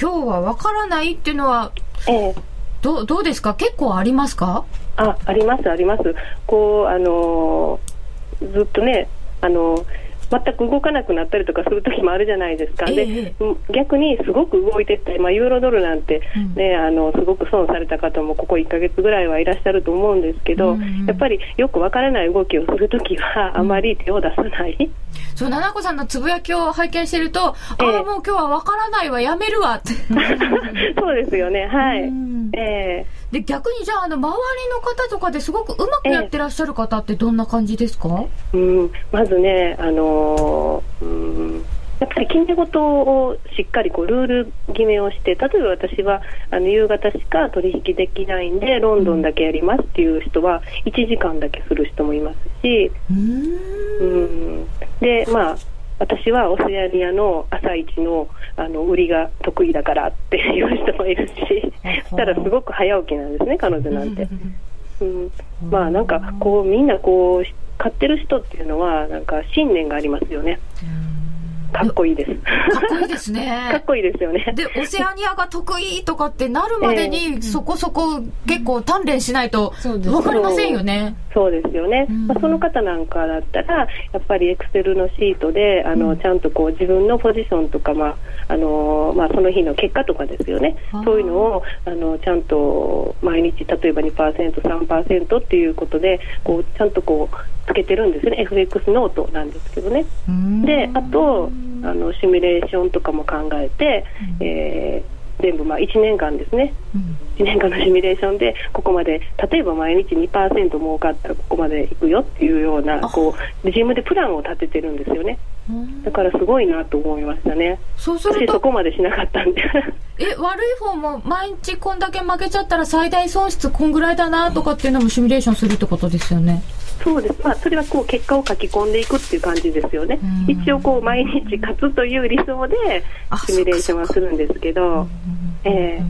今日は分からないっていうのは、ええ、どどうですか？結構ありますか？あありますあります。こうあのー、ずっとねあのー全く動かなくなったりとかする時もあるじゃないですか、えー、で逆にすごく動いてて、まあ、ユーロドルなんてね、うん、あのすごく損された方もここ1か月ぐらいはいらっしゃると思うんですけど、うんうん、やっぱりよくわからない動きをするときは、あまり手を出さない。うん、そう、七子さんのつぶやきを拝見してると、えー、ああ、もう今日はわからないわ、やめるわって。そうですよね、はい。えーで逆にじゃああの周りの方とかですごくうまくやってらっしゃる方ってどんな感じですか、えうんまずねあのー、うんやっぱり決め事をしっかりこうルール決めをして例えば私はあの夕方しか取引できないんでロンドンだけやりますっていう人は1時間だけする人もいますしうん。でまあ私はオセアニアの朝一のあの売りが得意だからっていう人もいるししたらすごく早起きなんですね彼女なんて。うん、まあなんかこうみんなこう買ってる人っていうのはなんか信念がありますよね。かっこいいです。かっこいいですね。かっこいいですよね。で、オセアニアが得意とかってなるまでに、そこそこ結構鍛錬しないと分かりませんよね。そうですよね。まあ、その方なんかだったら、やっぱりエクセルのシートで、あの、ちゃんとこう自分のポジションとか、まあ、あの、まあ、その日の結果とかですよね。そういうのを、あの、ちゃんと毎日、例えば2%、3%っていうことで、こう、ちゃんとこう、つけてるんですね FX ノートなんですけどねであとあのシミュレーションとかも考えて、えー全部まあ1年間ですね、うん、1年間のシミュレーションでここまで例えば毎日2%儲かったらここまでいくよっていうようなこう自分でプランを立ててるんですよね。だからすごいなと思いましたね。そうするとそこまでしなかったんで。え悪い方も毎日こんだけ負けちゃったら最大損失こんぐらいだなとかっていうのもシミュレーションするってことですよねそうです、まあ、それはこう結果を書き込んでいくっていう感じですよね、一応こう毎日勝つという理想でシミュレーションはするんですけど、え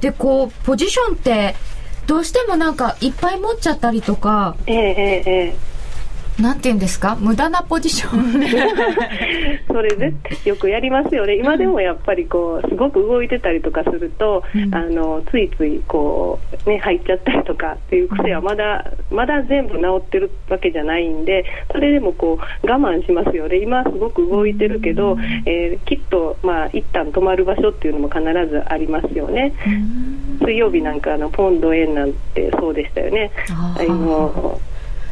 ー、でこうポジションってどうしてもなんかいっぱい持っちゃったりとか、えー、えー、えーなんて言うんですか？無駄なポジション。それでよくやりますよね。今でもやっぱりこうすごく動いてたりとかすると、うん、あのついついこうね入っちゃったりとかっていう癖はまだまだ全部治ってるわけじゃないんでそれでもこう我慢しますよね。今すごく動いてるけど、うん、えー、きっとまあ一旦止まる場所っていうのも必ずありますよね。うん。水曜日なんかのポンド円なんてそうでしたよね。あの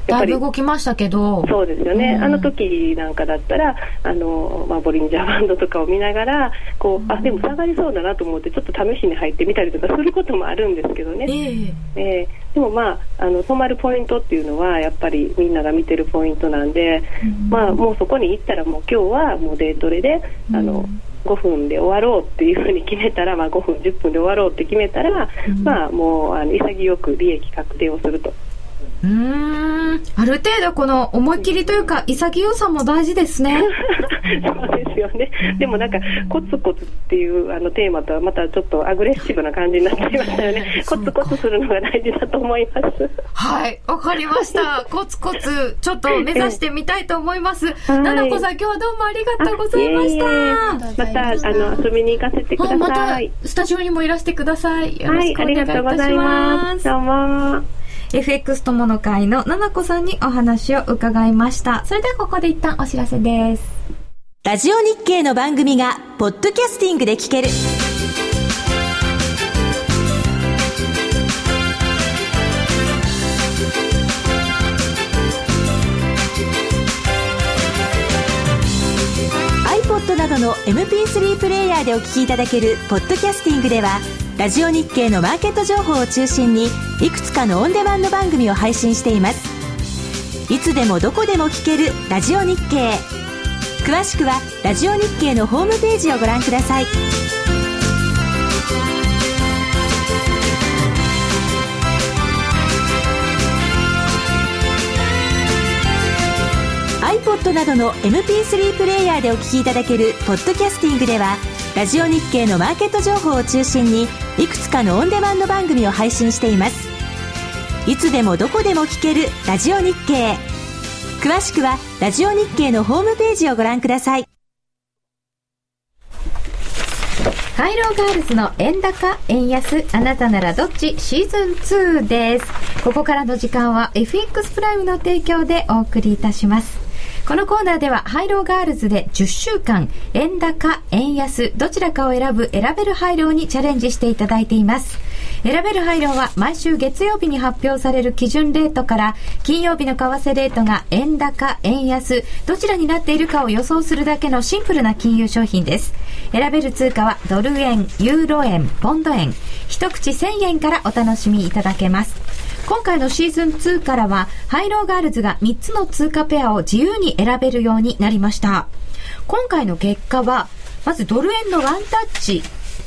だいぶ動きましたけど。そうですよね、うん、あの時なんかだったらあの、まあ、ボリンジャーバンドとかを見ながらこうあでも下がりそうだなと思ってちょっと試しに入ってみたりとかすることもあるんですけどね、えー、えー、でもまああの止まるポイントっていうのはやっぱりみんなが見てるポイントなんで、うん、まあもうそこに行ったらもう今日はもうデートレであの、うん5分で終わろうっていうふうに決めたら、まあ、5分、10分で終わろうって決めたら、うん、まあ、もうあの潔く利益確定をするとうん。ある程度この思い切りというか潔さも大事ですね。そうですよね。でもなんかコツコツっていうあのテーマとはまたちょっとアグレッシブな感じになってきましたよね。コツコツするのが大事だと思います。はい。わかりました。コツコツちょっと目指してみたいと思います。ななこさん今日はどうもありがとうございました。またあの遊びに行かせてください。またスタジオにもいらしてください。よろしくお願いいたします、はい、ありがとうございます。どうも FX 友の会のななこさんにお話を伺いました。それではここで一旦お知らせです。ラジオ日経の番組がポッドキャスティングで聞ける。iPod などの MP3 プレイヤーでお聞きいただけるポッドキャスティングではラジオ日経のマーケット情報を中心にいくつかのオンデマンド番組を配信しています。いつでもどこでも聞けるラジオ日経。詳しくはラジオ日経のホームページをご覧ください。iPod などの MP3 プレイヤーでお聞きいただけるポッドキャスティングではラジオ日経のマーケット情報を中心にいくつかのオンデマンド番組を配信していますいつでもどこでも聞けるラジオ日経詳しくはラジオ日経のホームページをご覧くださいハイローガールズの円高、円安、あなたならどっちシーズン2です。ここからの時間は FX プライムの提供でお送りいたします。このコーナーではハイローガールズで10週間円高、円安どちらかを選ぶ選べるハイローにチャレンジしていただいています。選べるハイローは毎週月曜日に発表される基準レートから金曜日の為替レートが円高、円安どちらになっているかを予想するだけのシンプルな金融商品です。選べる通貨はドル円、ユーロ円、ポンド円。一口1000円からお楽しみいただけます。今回のシーズン2からは、ハイローガールズが3つの通貨ペアを自由に選べるようになりました。今回の結果は、まずドル円のワンタッチ、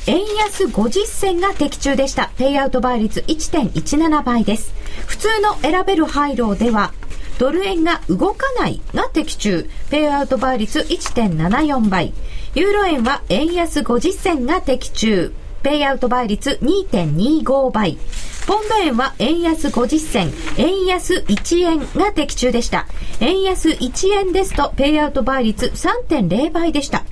円安50銭が的中でした。ペイアウト倍率1.17倍です。普通の選べるハイローでは、ドル円が動かないが的中。ペイアウト倍率1.74倍。ユーロ円は円安50銭が的中。ペイアウト倍率2.25倍。ポンド円は円安50銭、円安1円が的中でした。円安1円ですと、ペイアウト倍率3.0倍でした。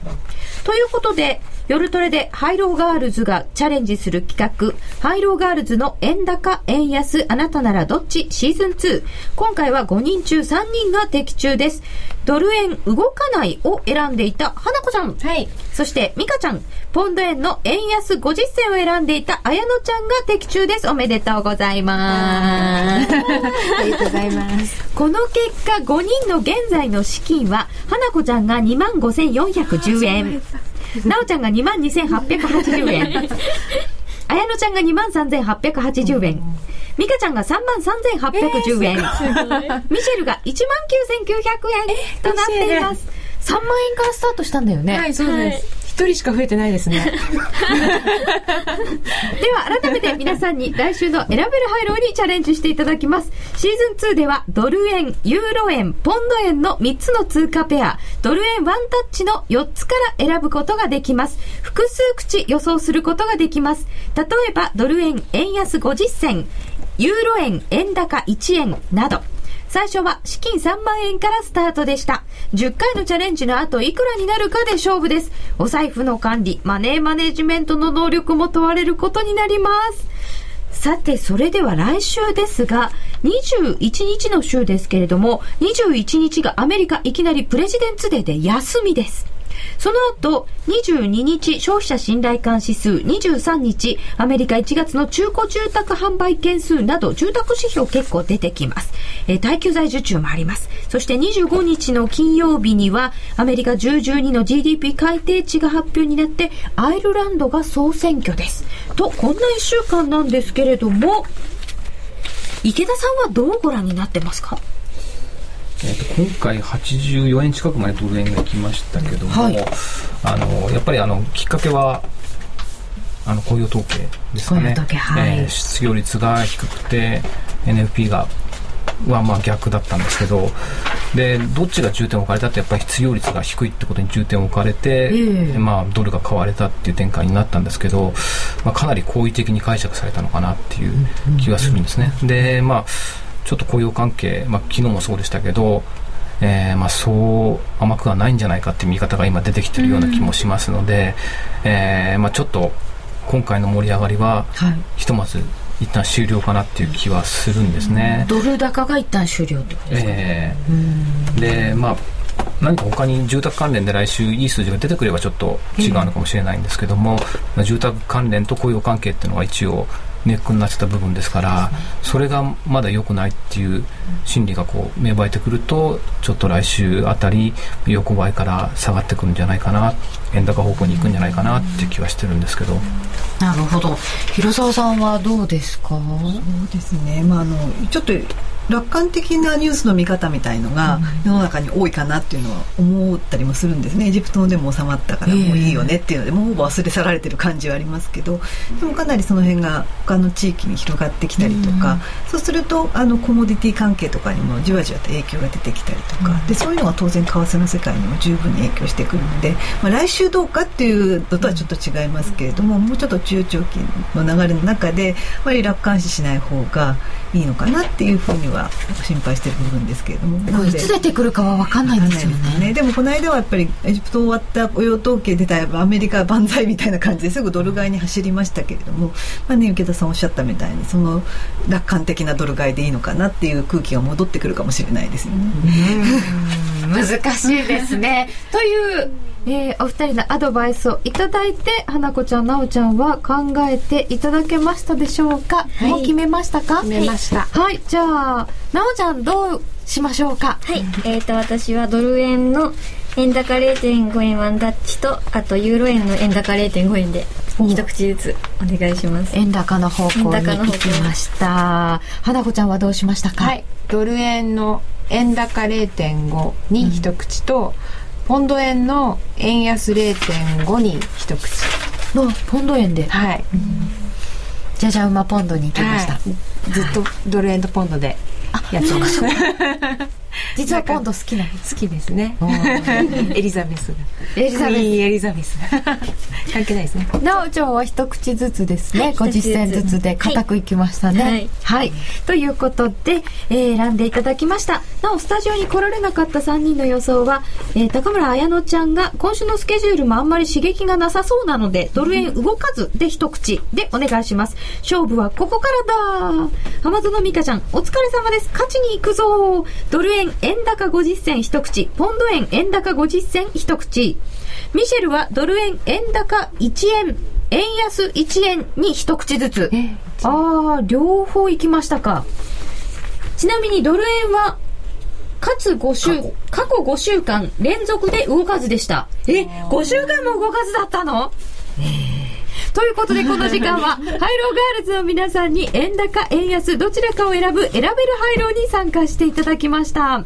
ということで、夜トレでハイローガールズがチャレンジする企画、ハイローガールズの円高、円安、あなたならどっちシーズン2。今回は5人中3人が的中です。ドル円動かないを選んでいた花子ちゃん。はい。そして、ミカちゃん。ポンド円の円安50銭を選んでいた綾乃ちゃんが的中です。おめでとうございます。ありがとうございます。この結果、5人の現在の資金は、花子ちゃんが25,410円。なおちゃんが22,880円。あやのちゃんが23,880円。ミカちゃんが33,810円。ミシェルが19,900円となっています。3万円からスタートしたんだよね。はい、そうです。一人しか増えてないですね。では、改めて皆さんに来週の選べるハイローにチャレンジしていただきます。シーズン2では、ドル円、ユーロ円、ポンド円の3つの通貨ペア、ドル円ワンタッチの4つから選ぶことができます。複数口予想することができます。例えば、ドル円、円安50銭、ユーロ円、円高1円など、最初は資金3万円からスタートでした。10回のチャレンジの後いくらになるかで勝負です。お財布の管理、マネーマネジメントの能力も問われることになります。さて、それでは来週ですが、21日の週ですけれども、21日がアメリカいきなりプレジデンツデーで休みです。その後、22日消費者信頼感指数、23日アメリカ1月の中古住宅販売件数など住宅指標結構出てきます。えー、耐久財受注もあります。そして25日の金曜日にはアメリカ10、12の GDP 改定値が発表になってアイルランドが総選挙です。と、こんな1週間なんですけれども、池田さんはどうご覧になってますか？えーと、今回84円近くまでドル円が行きましたけども、はい、あのやっぱりあのきっかけはあの雇用統計ですかね、はい、えー、失業率が低くて NFP がはまあ逆だったんですけどでどっちが重点を置かれたってやっぱり失業率が低いってことに重点を置かれて、えー、まあ、ドルが買われたっていう展開になったんですけど、まあ、かなり好意的に解釈されたのかなっていう気がするんですね。でまあちょっと雇用関係、まあ、昨日もそうでしたけど、えーまあ、そう甘くはないんじゃないかっていう見方が今出てきてるような気もしますので、うん、えー、まあ、ちょっと今回の盛り上がりは、ひとまず一旦終了かなっていう気はするんですね。ドル高が一旦終了ってことですか、えー、でまあ何か他に住宅関連で来週いい数字が出てくればちょっと違うのかもしれないんですけども、えー、住宅関連と雇用関係っていうのは一応ネックになってた部分ですからそれがまだ良くないっていう心理がこう芽生えてくるとちょっと来週あたり横ばいから下がってくるんじゃないかな円高方向に行くんじゃないかなっていう気はしてるんですけど。なるほど。広沢さんはどうですか？そうですね、まあ、あのちょっと楽観的なニュースの見方みたいのが世の中に多いかなっていうのは思ったりもするんですね。エジプトでも収まったからもういいよねっていうので、もうほぼ忘れ去られてる感じはありますけどでもかなりその辺が他の地域に広がってきたりとか、そうするとあのコモディティ関係とかにもじわじわと影響が出てきたりとか、でそういうのが当然為替の世界にも十分に影響してくるので、まあ、来週どうかっていうのとはちょっと違いますけれどももうちょっと中長期の流れの中でやっぱり楽観視しない方がいいのかなっていうふうには心配してる部分ですけれども。いつ出てくるかは分かんないですよね。でもこの間はやっぱりエジプト終わった雇用統計出たアメリカ万歳みたいな感じですぐドル買いに走りましたけれども、まあね、池田さんおっしゃったみたいにその楽観的なドル買いでいいのかなっていう空気が戻ってくるかもしれないですよね。難しいですねというえー、お二人のアドバイスをいただいて花子ちゃんなおちゃんは考えていただけましたでしょうか、はい、もう決めましたか？決めました。はいじゃあなおちゃんどうしましょうか？はい。えーと私はドル円の円高0.5円ワンダッチとあとユーロ円の円高0.5円で一口ずつお願いします。円高の方向に行きました。花子ちゃんはどうしましたか？はい。ドル円の円高0.5に一口と、うんポンド円の円安0.5に一口。のポンド円ではい、じゃじゃ馬ポンドに行きました、はい、ずっとドル円とポンドでやってます 実はポンド好きな好きですね。エリザベスエリザベス。エリザベス 関係ないですね。なおちゃんは一口ずつですね、はい、50銭ずつで固くいきましたね、はい、はい、ということで、えー、選んでいただきました。なおスタジオに来られなかった3人の予想は、えー、高村彩乃ちゃんが今週のスケジュールもあんまり刺激がなさそうなのでドル円動かずで一口でお願いします。勝負はここからだ浜園美香ちゃんお疲れ様です。勝ちに行くぞドル円円高50銭一口、ポンド円円高50銭一口。ミシェルはドル円円高1円、円安1円に一口ずつ。ああ、両方行きましたか。ちなみにドル円は、かつ5週、過去5週間連続で動かずでした。え、5週間も動かずだったの？えーということでこの時間はハイローガールズの皆さんに円高円安どちらかを選ぶ選べるハイローに参加していただきました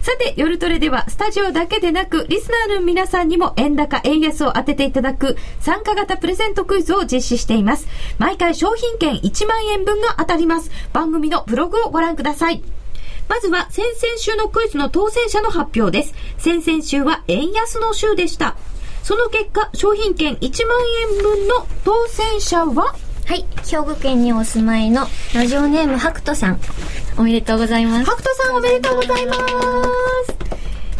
さて夜トレではスタジオだけでなくリスナーの皆さんにも円高円安を当てていただく参加型プレゼントクイズを実施しています毎回商品券1万円分が当たります番組のブログをご覧くださいまずは先々週のクイズの当選者の発表です。先々週は円安の週でした。その結果、商品券1万円分の当選者は？はい。兵庫県にお住まいのラジオネームハクトさん。おめでとうございます。ハクトさんおめでとうございます。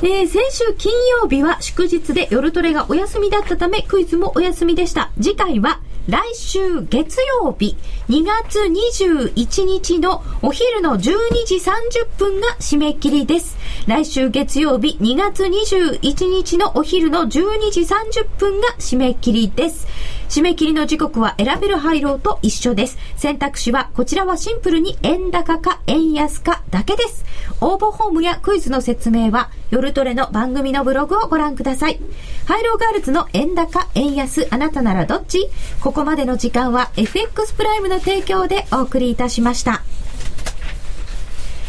えー、先週金曜日は祝日で夜トレがお休みだったためクイズもお休みでした。次回は来週月曜日2月21日のお昼の12時30分が締め切りです。来週月曜日2月21日のお昼の12時30分が締め切りです。締め切りの時刻は選べる配慮と一緒です。選択肢はこちらはシンプルに円高か円安かだけです。応募フォームやクイズの説明は夜トレの番組のブログをご覧ください。ハイローガールズの円高、円安、あなたならどっち？ここまでの時間は FX プライムの提供でお送りいたしました。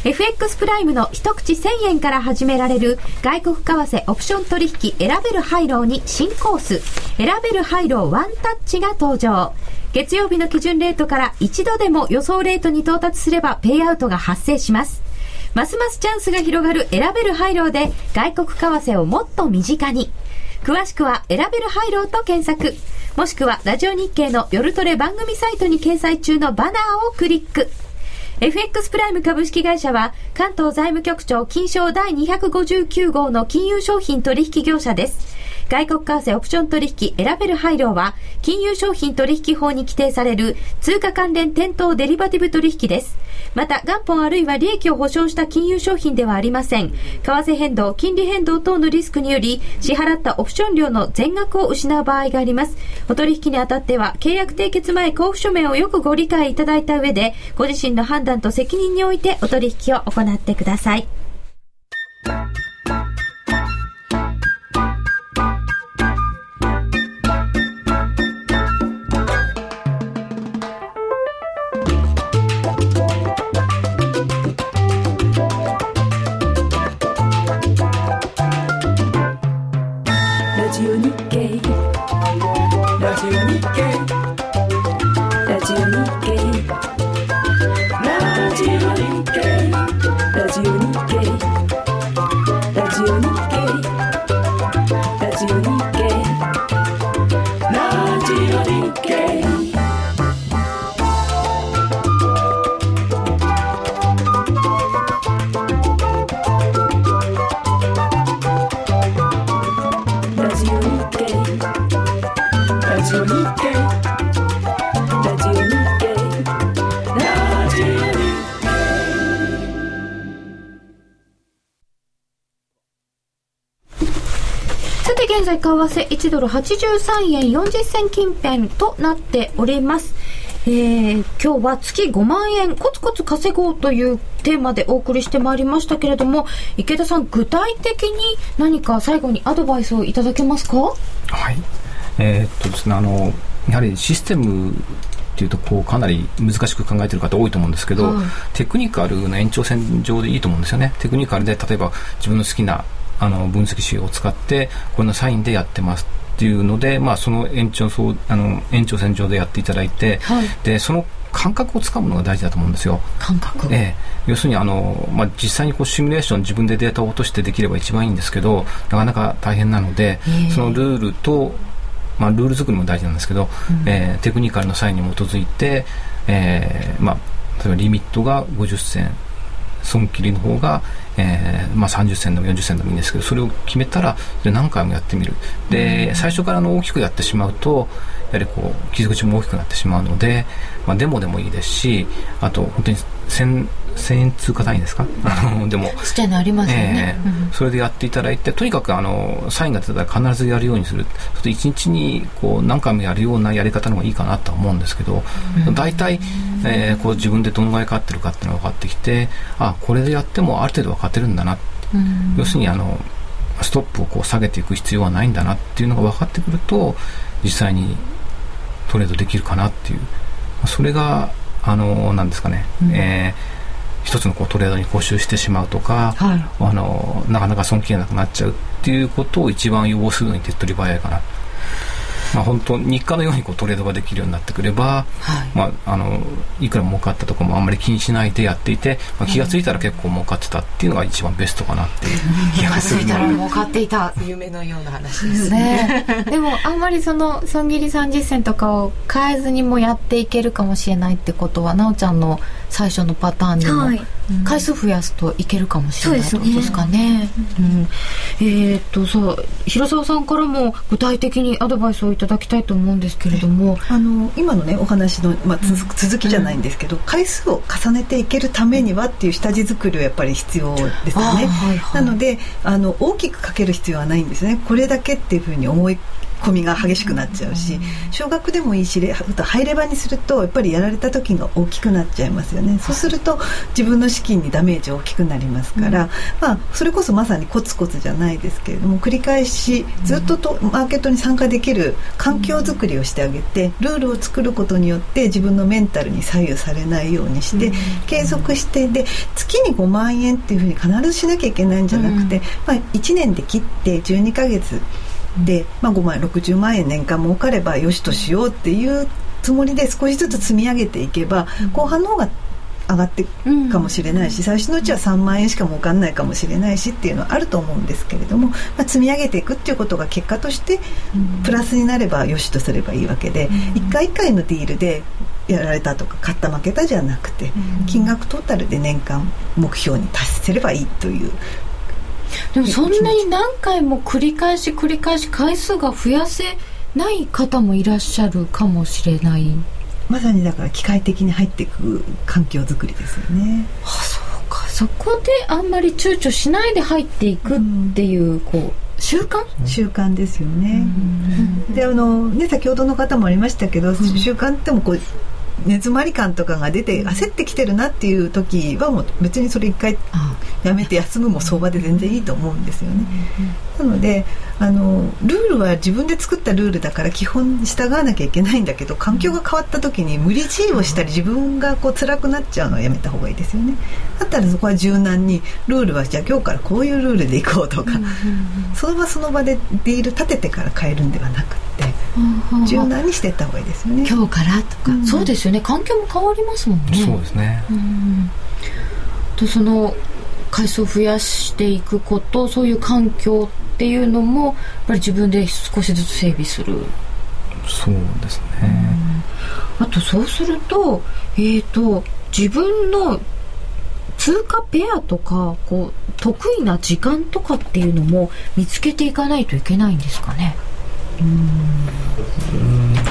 FX プライムの一口1000円から始められる外国為替オプション取引選べるハイローに新コース。選べるハイローワンタッチが登場。月曜日の基準レートから一度でも予想レートに到達すればペイアウトが発生します。ますますチャンスが広がる選べるハイローで外国為替をもっと身近に。詳しくは選べるハイローと検索。もしくはラジオ日経の夜トレ番組サイトに掲載中のバナーをクリック FX プライム株式会社は関東財務局長金賞第259号の金融商品取引業者です。外国為替オプション取引選べる配慮は、金融商品取引法に規定される通貨関連店頭デリバティブ取引です。また、元本あるいは利益を保証した金融商品ではありません。為替変動、金利変動等のリスクにより、支払ったオプション料の全額を失う場合があります。お取引にあたっては、契約締結前交付書面をよくご理解いただいた上で、ご自身の判断と責任においてお取引を行ってください。現在為替1ドル83円40銭近辺となっております。えー、今日は月5万円コツコツ稼ごうというテーマでお送りしてまいりましたけれども池田さん具体的に何か最後にアドバイスをいただけますか？はい。えー、っとですねあのやはりシステムっていうとこうかなり難しく考えてる方多いと思うんですけど、はい、テクニカルの延長線上でいいと思うんですよね。テクニカルで例えば自分の好きなあの分析手を使ってこのサインでやってますっていうので、まあ、その延長そうあの延長線上でやっていただいて、はい、でその感覚をつかむのが大事だと思うんですよ。感覚、ええ、要するにあの、まあ、実際にこうシミュレーション自分でデータを落としてできれば一番いいんですけどなかなか大変なのでそのルールと、まあ、ルール作りも大事なんですけど、うん、えー、テクニカルのサインに基づいて、えーまあ、例えばリミットが50銭損切りの方が、えーまあ、30銭でも40銭でもいいんですけどそれを決めたら何回もやってみる。で最初からの大きくやってしまうとやはりこう傷口も大きくなってしまうので、まあ、デモでもいいですしあと本当に1000 1000円通貨単位ですか？でも。りますよね、えーそれでやっていただいてとにかくあのサインが出たら必ずやるようにする。そ1日にこう何回もやるようなやり方の方がいいかなと思うんですけど、うん、大体、えー、こう自分でどのぐらい勝ってるかっていうのが分かってきてあこれでやってもある程度は勝てるんだな、うん、要するにあのストップをこう下げていく必要はないんだなっていうのが分かってくると実際にトレードできるかなっていう。それがあのなんですかね、うん、えー一つのこうトレードに固執してしまうとか、はい、あのなかなか損切れなくなっちゃうっていうことを一番予防するのに手っ取り早いかなまあ、本当日課のようにこうトレードができるようになってくれば、はい、まあ、あのいくら儲かったとかもあんまり気にしないでやっていて、まあ、気が付いたら結構儲かってたっていうのが一番ベストかなっていう 気がする気が付いたら儲かっていた夢のような話ですね。でもあんまりその損切り30銭とかを変えずにもやっていけるかもしれないってことはなおちゃんの最初のパターンでも、はい回数増やすといけるかもしれない、うん、そうですかね。うん、えー、っとさ広沢さんからも具体的にアドバイスをいただきたいと思うんですけれども、あの今のねお話の、まあ、続きじゃないんですけど、回数を重ねていけるためにはっていう下地作りはやっぱり必要ですよね。はいはい、なのであの大きくかける必要はないんですね。これだけっていうふうに思い込みが激しくなっちゃうし小学でもいいしハイレバにするとやっぱりやられた時が大きくなっちゃいますよね。そうすると自分の資金にダメージ大きくなりますから、まあ、それこそまさにコツコツじゃないですけれども繰り返しずっととマーケットに参加できる環境づくりをしてあげてルールを作ることによって自分のメンタルに左右されないようにして継続してで月に5万円っていうふうに必ずしなきゃいけないんじゃなくて、まあ、1年で切って12ヶ月で、まあ、5万円60万円年間儲かればよしとしようっていうつもりで少しずつ積み上げていけば、後半の方が上がってかもしれないし、最初のうちは3万円しか儲かんないかもしれないしっていうのはあると思うんですけれども、まあ、積み上げていくっていうことが結果としてプラスになればよしとすればいいわけで、一回一回のディールでやられたとか勝った負けたじゃなくて、金額トータルで年間目標に達せればいいというでもそんなに何回も繰り返し繰り返し回数が増やせない方もいらっしゃるかもしれない。まさにだから機械的に入っていく環境づくりですよね。あそうか。そこであんまり躊躇しないで入っていくっていう、うん、こう習慣？習慣ですよね、であのね先ほどの方もありましたけど、習慣ってもこう根詰まり感とかが出て焦ってきてるなっていう時はもう別にそれ一回やめて休むも相場で全然いいと思うんですよね。なのであのルールは自分で作ったルールだから基本従わなきゃいけないんだけど環境が変わった時に無理強いをしたり自分がこう辛くなっちゃうのはやめた方がいいですよね。だったらそこは柔軟にルールはじゃあ今日からこういうルールでいこうとか、その場その場でディール立ててから変えるんではなくて柔軟にしていった方がいいですよね。今日からとか、そうですよね環境も変わりますもんね。そうですね。とその回数を増やしていくことそういう環境っていうのもやっぱり自分で少しずつ整備する。そうですね、あとそうするとえっ、ー、と自分の通貨ペアとかこう得意な時間とかっていうのも見つけていかないといけないんですかね。うん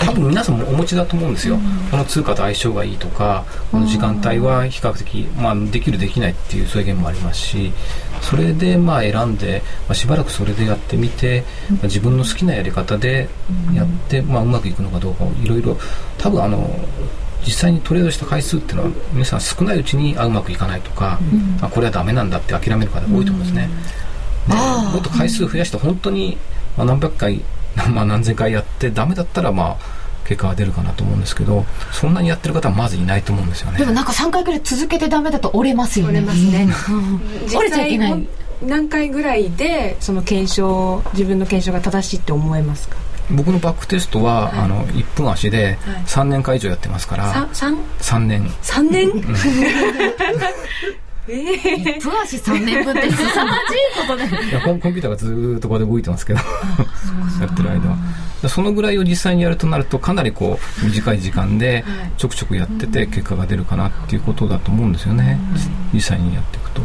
多分皆さんもお持ちだと思うんですよ、この通貨と相性がいいとかこの時間帯は比較的、まあ、できるできないっていう制限もありますしそれでまあ選んで、まあ、しばらくそれでやってみて、まあ、自分の好きなやり方でやって、まあ、うまくいくのかどうかをいろいろ多分あの実際にトレードした回数っていうのは皆さん少ないうちにあうまくいかないとか、うん、あこれはダメなんだって諦める方が多いと思うんですね。でもっと回数増やして本当に、まあ、何百回 まあ何千回やってダメだったらまあ結果が出るかなと思うんですけどそんなにやってる方はまずいないと思うんですよね。でもなんか3回ぐらい続けてダメだと折れますよね。折れますね、折れちゃいけない。何回ぐらいでその検証自分の検証が正しいって思えますか？僕のバックテストは、はい、あの1分足で3年間以上やってますから、はい、3, 3年。3年、うん えー、1分足3年分って凄まじいことね。いやコンピューターがずっとここで動いてますけどやってる間は。そのぐらいを実際にやるとなるとかなりこう短い時間でちょくちょくやってて結果が出るかなっていうことだと思うんですよね。実際にやっていくと。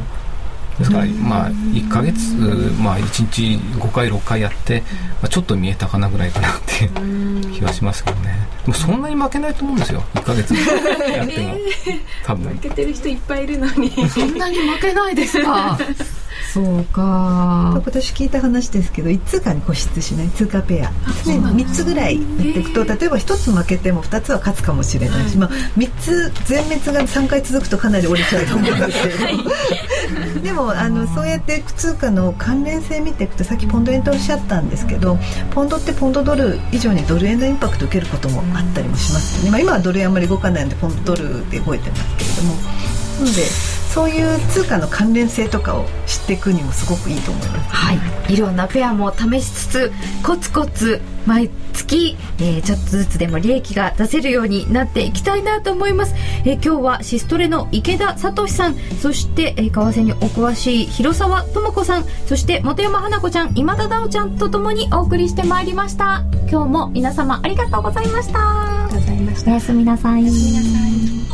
ですから、まあ、1か月、まあ、1日5回、6回やって、まあ、ちょっと見えたかなぐらいかなっていう気はしますけどね。でもそんなに負けないと思うんですよ、1か月やっても。多分。負けてる人いっぱいいるのに。そんなに負けないですか。そうか。今年聞いた話ですけど1通貨に固執しない通貨ペア、ね、3つぐらいやっていくと例えば1つ負けても2つは勝つかもしれないし、まあ、3つ全滅が3回続くとかなり折れちゃうと思うんですけれど も、でもあのそうやって通貨の関連性見ていくとさっきポンド円とおっしゃったんですけどポンドってポンドドル以上にドル円のインパクトを受けることもあったりもしますね、まあ、今はドル円あんまり動かないのでポンドドルで動いてますけれども。なのでそういう通貨の関連性とかを知っていくにもすごくいいと思います、はい、いろんなペアも試しつつコツコツ毎月、えー、ちょっとずつでも利益が出せるようになっていきたいなと思います、えー、今日はシストレの池田聡さん。そして、えー、為替にお詳しい広沢智子さん。そして本山花子ちゃん今田奈緒ちゃんとともにお送りしてまいりました。今日も皆様ありがとうございました。ありがとうございました。おやすみなさい。おやすみなさい